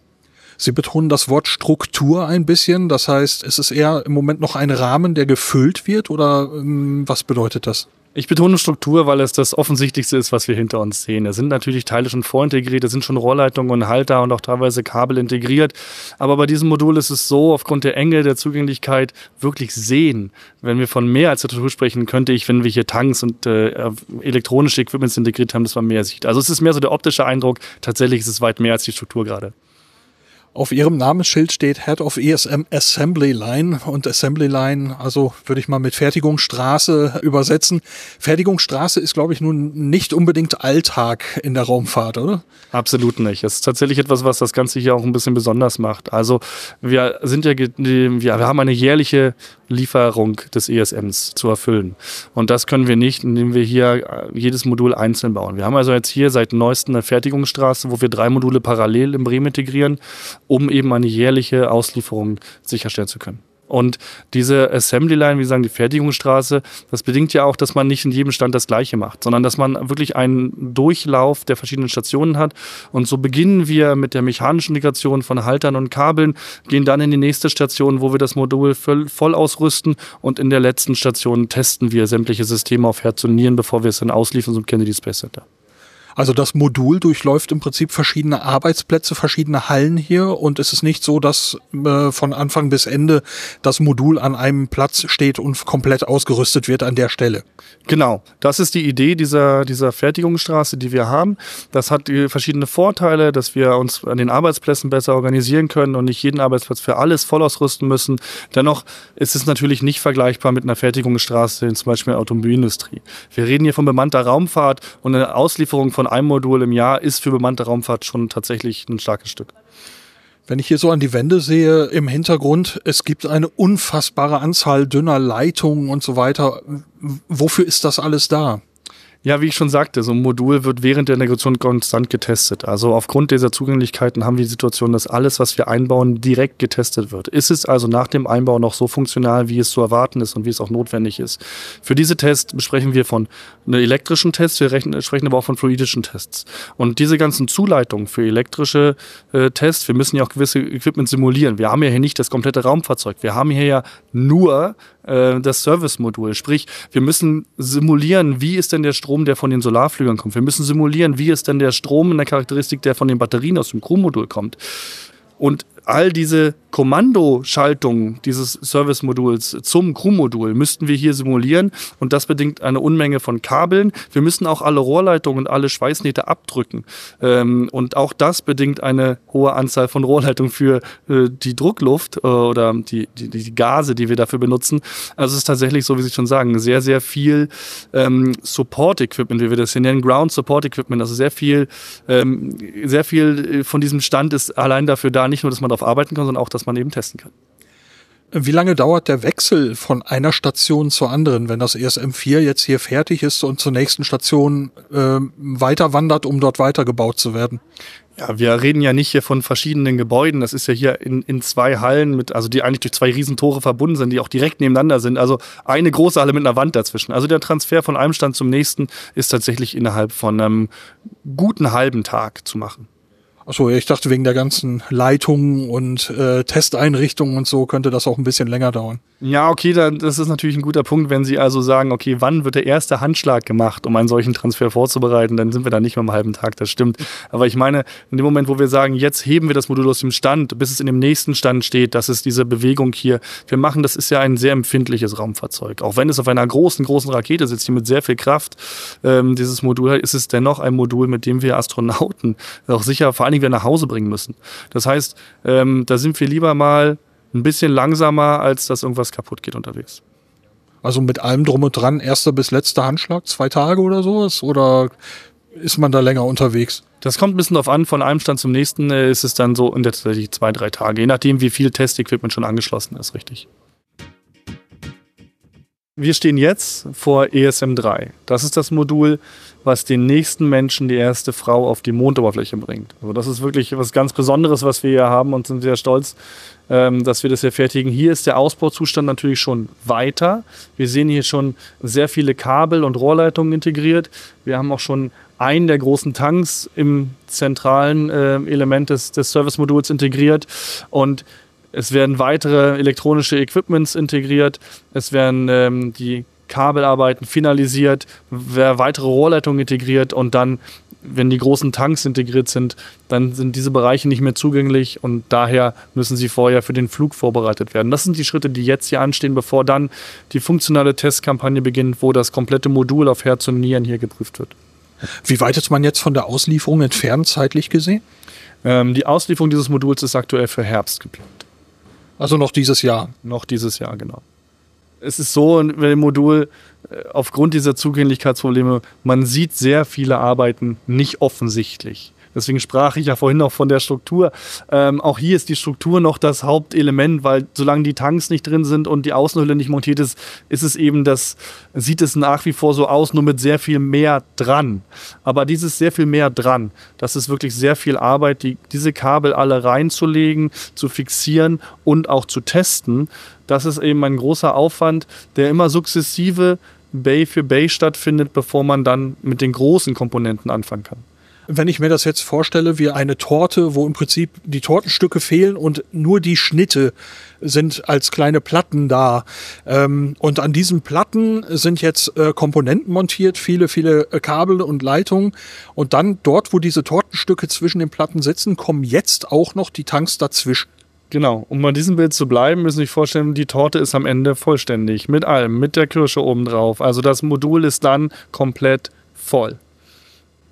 Sie betonen das Wort Struktur ein bisschen. Das heißt, ist es eher im Moment noch ein Rahmen, der gefüllt wird oder ähm, was bedeutet das? Ich betone Struktur, weil es das Offensichtlichste ist, was wir hinter uns sehen. Da sind natürlich Teile schon vorintegriert, da sind schon Rohrleitungen und Halter und auch teilweise Kabel integriert. Aber bei diesem Modul ist es so, aufgrund der Enge der Zugänglichkeit wirklich sehen. Wenn wir von mehr als der Struktur sprechen, könnte ich, wenn wir hier Tanks und äh, elektronische Equipments integriert haben, dass man mehr sieht. Also es ist mehr so der optische Eindruck. Tatsächlich ist es weit mehr als die Struktur gerade. Auf ihrem Namensschild steht Head of ESM Assembly Line und Assembly Line, also würde ich mal mit Fertigungsstraße übersetzen. Fertigungsstraße ist, glaube ich, nun nicht unbedingt Alltag in der Raumfahrt, oder? Absolut nicht. Es ist tatsächlich etwas, was das Ganze hier auch ein bisschen besonders macht. Also wir sind ja, wir haben eine jährliche Lieferung des ESMs zu erfüllen. Und das können wir nicht, indem wir hier äh, jedes Modul einzeln bauen. Wir haben also jetzt hier seit neuestem eine Fertigungsstraße, wo wir drei Module parallel in Bremen integrieren, um eben eine jährliche Auslieferung sicherstellen zu können. Und diese Assembly Line, wie sagen, die Fertigungsstraße, das bedingt ja auch, dass man nicht in jedem Stand das Gleiche macht, sondern dass man wirklich einen Durchlauf der verschiedenen Stationen hat. Und so beginnen wir mit der mechanischen Integration von Haltern und Kabeln, gehen dann in die nächste Station, wo wir das Modul voll, voll ausrüsten und in der letzten Station testen wir sämtliche Systeme auf Herz und Nieren, bevor wir es dann ausliefern zum Kennedy Space Center. Also das Modul durchläuft im Prinzip verschiedene Arbeitsplätze, verschiedene Hallen hier und es ist nicht so, dass äh, von Anfang bis Ende das Modul an einem Platz steht und komplett ausgerüstet wird an der Stelle. Genau, das ist die Idee dieser, dieser Fertigungsstraße, die wir haben. Das hat verschiedene Vorteile, dass wir uns an den Arbeitsplätzen besser organisieren können und nicht jeden Arbeitsplatz für alles voll ausrüsten müssen. Dennoch ist es natürlich nicht vergleichbar mit einer Fertigungsstraße in zum Beispiel der Automobilindustrie. Wir reden hier von bemannter Raumfahrt und eine Auslieferung von einem Modul im Jahr ist für bemannte Raumfahrt schon tatsächlich ein starkes Stück. Wenn ich hier so an die Wände sehe im Hintergrund, es gibt eine unfassbare Anzahl dünner Leitungen und so weiter. Wofür ist das alles da? Ja, wie ich schon sagte, so ein Modul wird während der Negation konstant getestet. Also aufgrund dieser Zugänglichkeiten haben wir die Situation, dass alles, was wir einbauen, direkt getestet wird. Ist es also nach dem Einbau noch so funktional, wie es zu erwarten ist und wie es auch notwendig ist? Für diese Tests besprechen wir von elektrischen Tests, wir sprechen aber auch von fluidischen Tests. Und diese ganzen Zuleitungen für elektrische äh, Tests, wir müssen ja auch gewisse Equipment simulieren. Wir haben ja hier nicht das komplette Raumfahrzeug. Wir haben hier ja nur äh, das Service-Modul. Sprich, wir müssen simulieren, wie ist denn der Strom, der von den Solarflügeln kommt. Wir müssen simulieren, wie ist denn der Strom in der Charakteristik, der von den Batterien aus dem Crew-Modul kommt. Und all diese Kommandoschaltung dieses Service-Moduls zum Crew-Modul müssten wir hier simulieren und das bedingt eine Unmenge von Kabeln. Wir müssen auch alle Rohrleitungen und alle Schweißnähte abdrücken ähm, und auch das bedingt eine hohe Anzahl von Rohrleitungen für äh, die Druckluft äh, oder die, die, die, Gase, die wir dafür benutzen. Also es ist tatsächlich so, wie Sie schon sagen, sehr, sehr viel ähm, Support-Equipment, wie wir das hier nennen, Ground-Support-Equipment, also sehr viel, ähm, sehr viel von diesem Stand ist allein dafür da, nicht nur, dass man darauf arbeiten kann, sondern auch, dass man eben testen kann. Wie lange dauert der Wechsel von einer Station zur anderen, wenn das ESM4 jetzt hier fertig ist und zur nächsten Station äh, weiter wandert, um dort weitergebaut zu werden? Ja, wir reden ja nicht hier von verschiedenen Gebäuden. Das ist ja hier in, in zwei Hallen mit, also die eigentlich durch zwei Riesentore verbunden sind, die auch direkt nebeneinander sind. Also eine große Halle mit einer Wand dazwischen. Also der Transfer von einem Stand zum nächsten ist tatsächlich innerhalb von einem guten halben Tag zu machen. Achso, ich dachte wegen der ganzen Leitungen und äh, Testeinrichtungen und so könnte das auch ein bisschen länger dauern. Ja, okay, das ist natürlich ein guter Punkt, wenn Sie also sagen, okay, wann wird der erste Handschlag gemacht, um einen solchen Transfer vorzubereiten, dann sind wir da nicht mehr am halben Tag, das stimmt. Aber ich meine, in dem Moment, wo wir sagen, jetzt heben wir das Modul aus dem Stand, bis es in dem nächsten Stand steht, das ist diese Bewegung hier. Wir machen, das ist ja ein sehr empfindliches Raumfahrzeug. Auch wenn es auf einer großen, großen Rakete sitzt, die mit sehr viel Kraft ähm, dieses Modul ist es dennoch ein Modul, mit dem wir Astronauten auch sicher, vor allen Dingen wir nach Hause bringen müssen. Das heißt, ähm, da sind wir lieber mal ein bisschen langsamer, als dass irgendwas kaputt geht unterwegs. Also mit allem drum und dran, erster bis letzter Handschlag, zwei Tage oder sowas? Oder ist man da länger unterwegs? Das kommt ein bisschen darauf an, von einem Stand zum nächsten äh, ist es dann so in der tatsächlich zwei, drei Tage, je nachdem, wie viel Testequipment schon angeschlossen ist, richtig. Wir stehen jetzt vor ESM3. Das ist das Modul, was den nächsten Menschen die erste Frau auf die Mondoberfläche bringt. Also das ist wirklich was ganz Besonderes, was wir hier haben und sind sehr stolz, ähm, dass wir das hier fertigen. Hier ist der Ausbauzustand natürlich schon weiter. Wir sehen hier schon sehr viele Kabel und Rohrleitungen integriert. Wir haben auch schon einen der großen Tanks im zentralen äh, Element des, des Service-Moduls integriert und es werden weitere elektronische Equipments integriert. Es werden ähm, die Kabelarbeiten finalisiert, weitere Rohrleitungen integriert und dann, wenn die großen Tanks integriert sind, dann sind diese Bereiche nicht mehr zugänglich und daher müssen sie vorher für den Flug vorbereitet werden. Das sind die Schritte, die jetzt hier anstehen, bevor dann die funktionale Testkampagne beginnt, wo das komplette Modul auf Herz und Nieren hier geprüft wird. Wie weit ist man jetzt von der Auslieferung entfernt, zeitlich gesehen? Ähm, die Auslieferung dieses Moduls ist aktuell für Herbst geplant. Also noch dieses Jahr. Noch dieses Jahr, genau. Es ist so, wenn dem Modul äh, aufgrund dieser Zugänglichkeitsprobleme, man sieht sehr viele Arbeiten nicht offensichtlich. Deswegen sprach ich ja vorhin noch von der Struktur. Ähm, auch hier ist die Struktur noch das Hauptelement, weil solange die Tanks nicht drin sind und die Außenhülle nicht montiert ist, ist es eben das, sieht es nach wie vor so aus, nur mit sehr viel mehr dran. Aber dieses sehr viel mehr dran, das ist wirklich sehr viel Arbeit, die, diese Kabel alle reinzulegen, zu fixieren und auch zu testen. Das ist eben ein großer Aufwand, der immer sukzessive Bay für Bay stattfindet, bevor man dann mit den großen Komponenten anfangen kann wenn ich mir das jetzt vorstelle, wie eine Torte, wo im Prinzip die Tortenstücke fehlen und nur die Schnitte sind als kleine Platten da. Ähm, und an diesen Platten sind jetzt äh, Komponenten montiert, viele, viele äh, Kabel und Leitungen. Und dann dort, wo diese Tortenstücke zwischen den Platten sitzen, kommen jetzt auch noch die Tanks dazwischen. Genau, um bei diesem Bild zu bleiben, müssen Sie sich vorstellen, die Torte ist am Ende vollständig. Mit allem, mit der Kirsche oben drauf. Also das Modul ist dann komplett voll.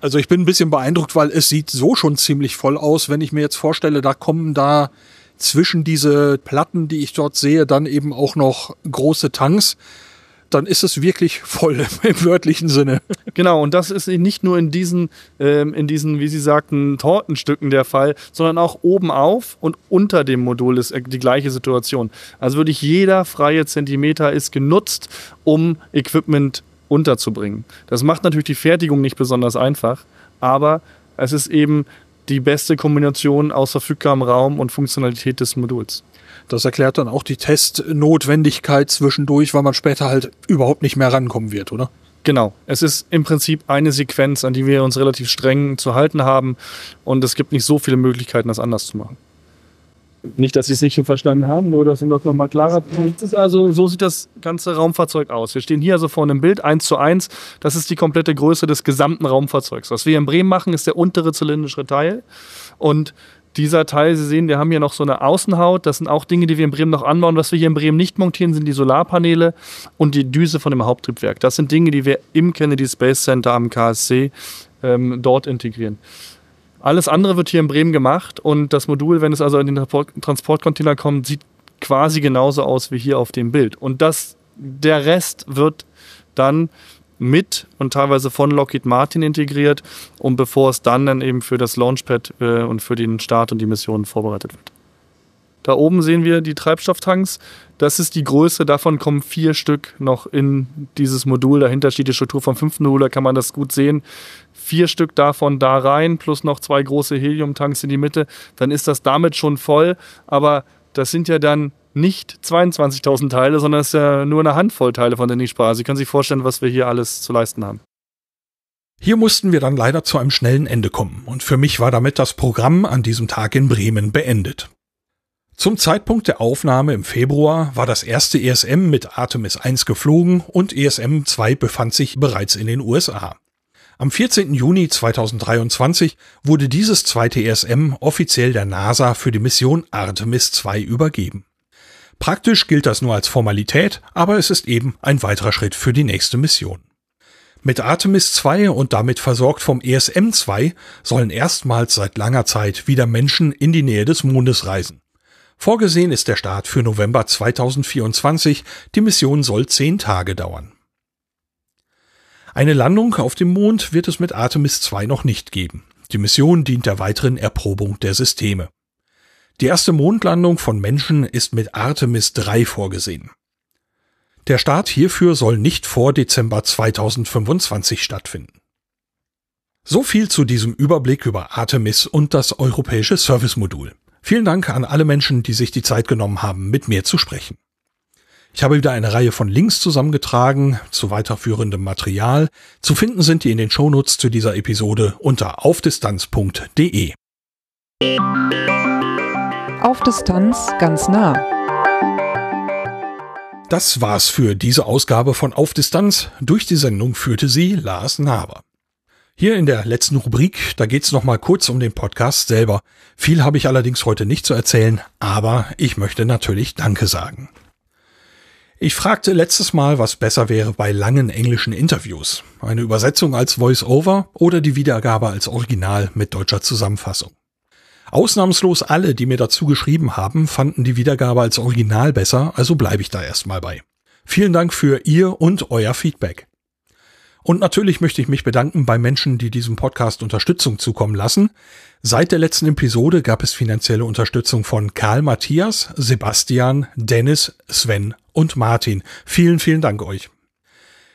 Also ich bin ein bisschen beeindruckt, weil es sieht so schon ziemlich voll aus, wenn ich mir jetzt vorstelle, da kommen da zwischen diese Platten, die ich dort sehe, dann eben auch noch große Tanks dann ist es wirklich voll im wörtlichen Sinne. Genau, und das ist nicht nur in diesen, ähm, in diesen, wie Sie sagten, Tortenstücken der Fall, sondern auch oben auf und unter dem Modul ist die gleiche Situation. Also wirklich jeder freie Zentimeter ist genutzt, um Equipment unterzubringen. Das macht natürlich die Fertigung nicht besonders einfach, aber es ist eben die beste Kombination aus verfügbarem Raum und Funktionalität des Moduls. Das erklärt dann auch die Testnotwendigkeit zwischendurch, weil man später halt überhaupt nicht mehr rankommen wird, oder? Genau. Es ist im Prinzip eine Sequenz, an die wir uns relativ streng zu halten haben und es gibt nicht so viele Möglichkeiten, das anders zu machen. Nicht, dass Sie es nicht schon verstanden haben, nur dass Ihnen das nochmal klarer ist. Also, so sieht das ganze Raumfahrzeug aus. Wir stehen hier also vor einem Bild, eins zu eins. Das ist die komplette Größe des gesamten Raumfahrzeugs. Was wir in Bremen machen, ist der untere zylindrische Teil. Und dieser Teil, Sie sehen, wir haben hier noch so eine Außenhaut. Das sind auch Dinge, die wir in Bremen noch anbauen. Was wir hier in Bremen nicht montieren, sind die Solarpaneele und die Düse von dem Haupttriebwerk. Das sind Dinge, die wir im Kennedy Space Center am KSC ähm, dort integrieren. Alles andere wird hier in Bremen gemacht und das Modul, wenn es also in den Transportcontainer kommt, sieht quasi genauso aus wie hier auf dem Bild. Und das, der Rest wird dann mit und teilweise von Lockheed Martin integriert und bevor es dann dann eben für das Launchpad äh, und für den Start und die Mission vorbereitet wird. Da oben sehen wir die Treibstofftanks. Das ist die Größe. Davon kommen vier Stück noch in dieses Modul. Dahinter steht die Struktur vom fünften Modul. Da kann man das gut sehen. Vier Stück davon da rein, plus noch zwei große Heliumtanks in die Mitte. Dann ist das damit schon voll. Aber das sind ja dann nicht 22.000 Teile, sondern es ist ja nur eine Handvoll Teile, von ich sprach. Sie können sich vorstellen, was wir hier alles zu leisten haben. Hier mussten wir dann leider zu einem schnellen Ende kommen und für mich war damit das Programm an diesem Tag in Bremen beendet. Zum Zeitpunkt der Aufnahme im Februar war das erste ESM mit Artemis 1 geflogen und ESM 2 befand sich bereits in den USA. Am 14. Juni 2023 wurde dieses zweite ESM offiziell der NASA für die Mission Artemis 2 übergeben. Praktisch gilt das nur als Formalität, aber es ist eben ein weiterer Schritt für die nächste Mission. Mit Artemis 2 und damit versorgt vom ESM 2 sollen erstmals seit langer Zeit wieder Menschen in die Nähe des Mondes reisen. Vorgesehen ist der Start für November 2024. Die Mission soll zehn Tage dauern. Eine Landung auf dem Mond wird es mit Artemis 2 noch nicht geben. Die Mission dient der weiteren Erprobung der Systeme. Die erste Mondlandung von Menschen ist mit Artemis 3 vorgesehen. Der Start hierfür soll nicht vor Dezember 2025 stattfinden. So viel zu diesem Überblick über Artemis und das europäische Servicemodul. Vielen Dank an alle Menschen, die sich die Zeit genommen haben, mit mir zu sprechen. Ich habe wieder eine Reihe von Links zusammengetragen zu weiterführendem Material. Zu finden sind die in den Shownotes zu dieser Episode unter aufdistanz.de. Auf Distanz ganz nah. Das war's für diese Ausgabe von Auf Distanz. Durch die Sendung führte sie Lars Naber. Hier in der letzten Rubrik, da geht's noch mal kurz um den Podcast selber. Viel habe ich allerdings heute nicht zu erzählen, aber ich möchte natürlich Danke sagen. Ich fragte letztes Mal, was besser wäre bei langen englischen Interviews. Eine Übersetzung als Voice-Over oder die Wiedergabe als Original mit deutscher Zusammenfassung. Ausnahmslos alle, die mir dazu geschrieben haben, fanden die Wiedergabe als Original besser, also bleibe ich da erstmal bei. Vielen Dank für Ihr und euer Feedback. Und natürlich möchte ich mich bedanken bei Menschen, die diesem Podcast Unterstützung zukommen lassen. Seit der letzten Episode gab es finanzielle Unterstützung von Karl Matthias, Sebastian, Dennis, Sven und Martin. Vielen, vielen Dank euch.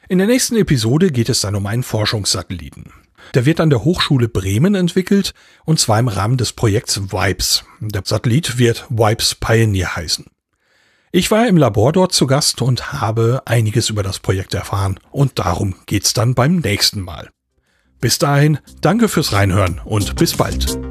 In der nächsten Episode geht es dann um einen Forschungssatelliten. Der wird an der Hochschule Bremen entwickelt und zwar im Rahmen des Projekts VIPES. Der Satellit wird VIPES Pioneer heißen. Ich war im Labor dort zu Gast und habe einiges über das Projekt erfahren und darum geht's dann beim nächsten Mal. Bis dahin, danke fürs Reinhören und bis bald.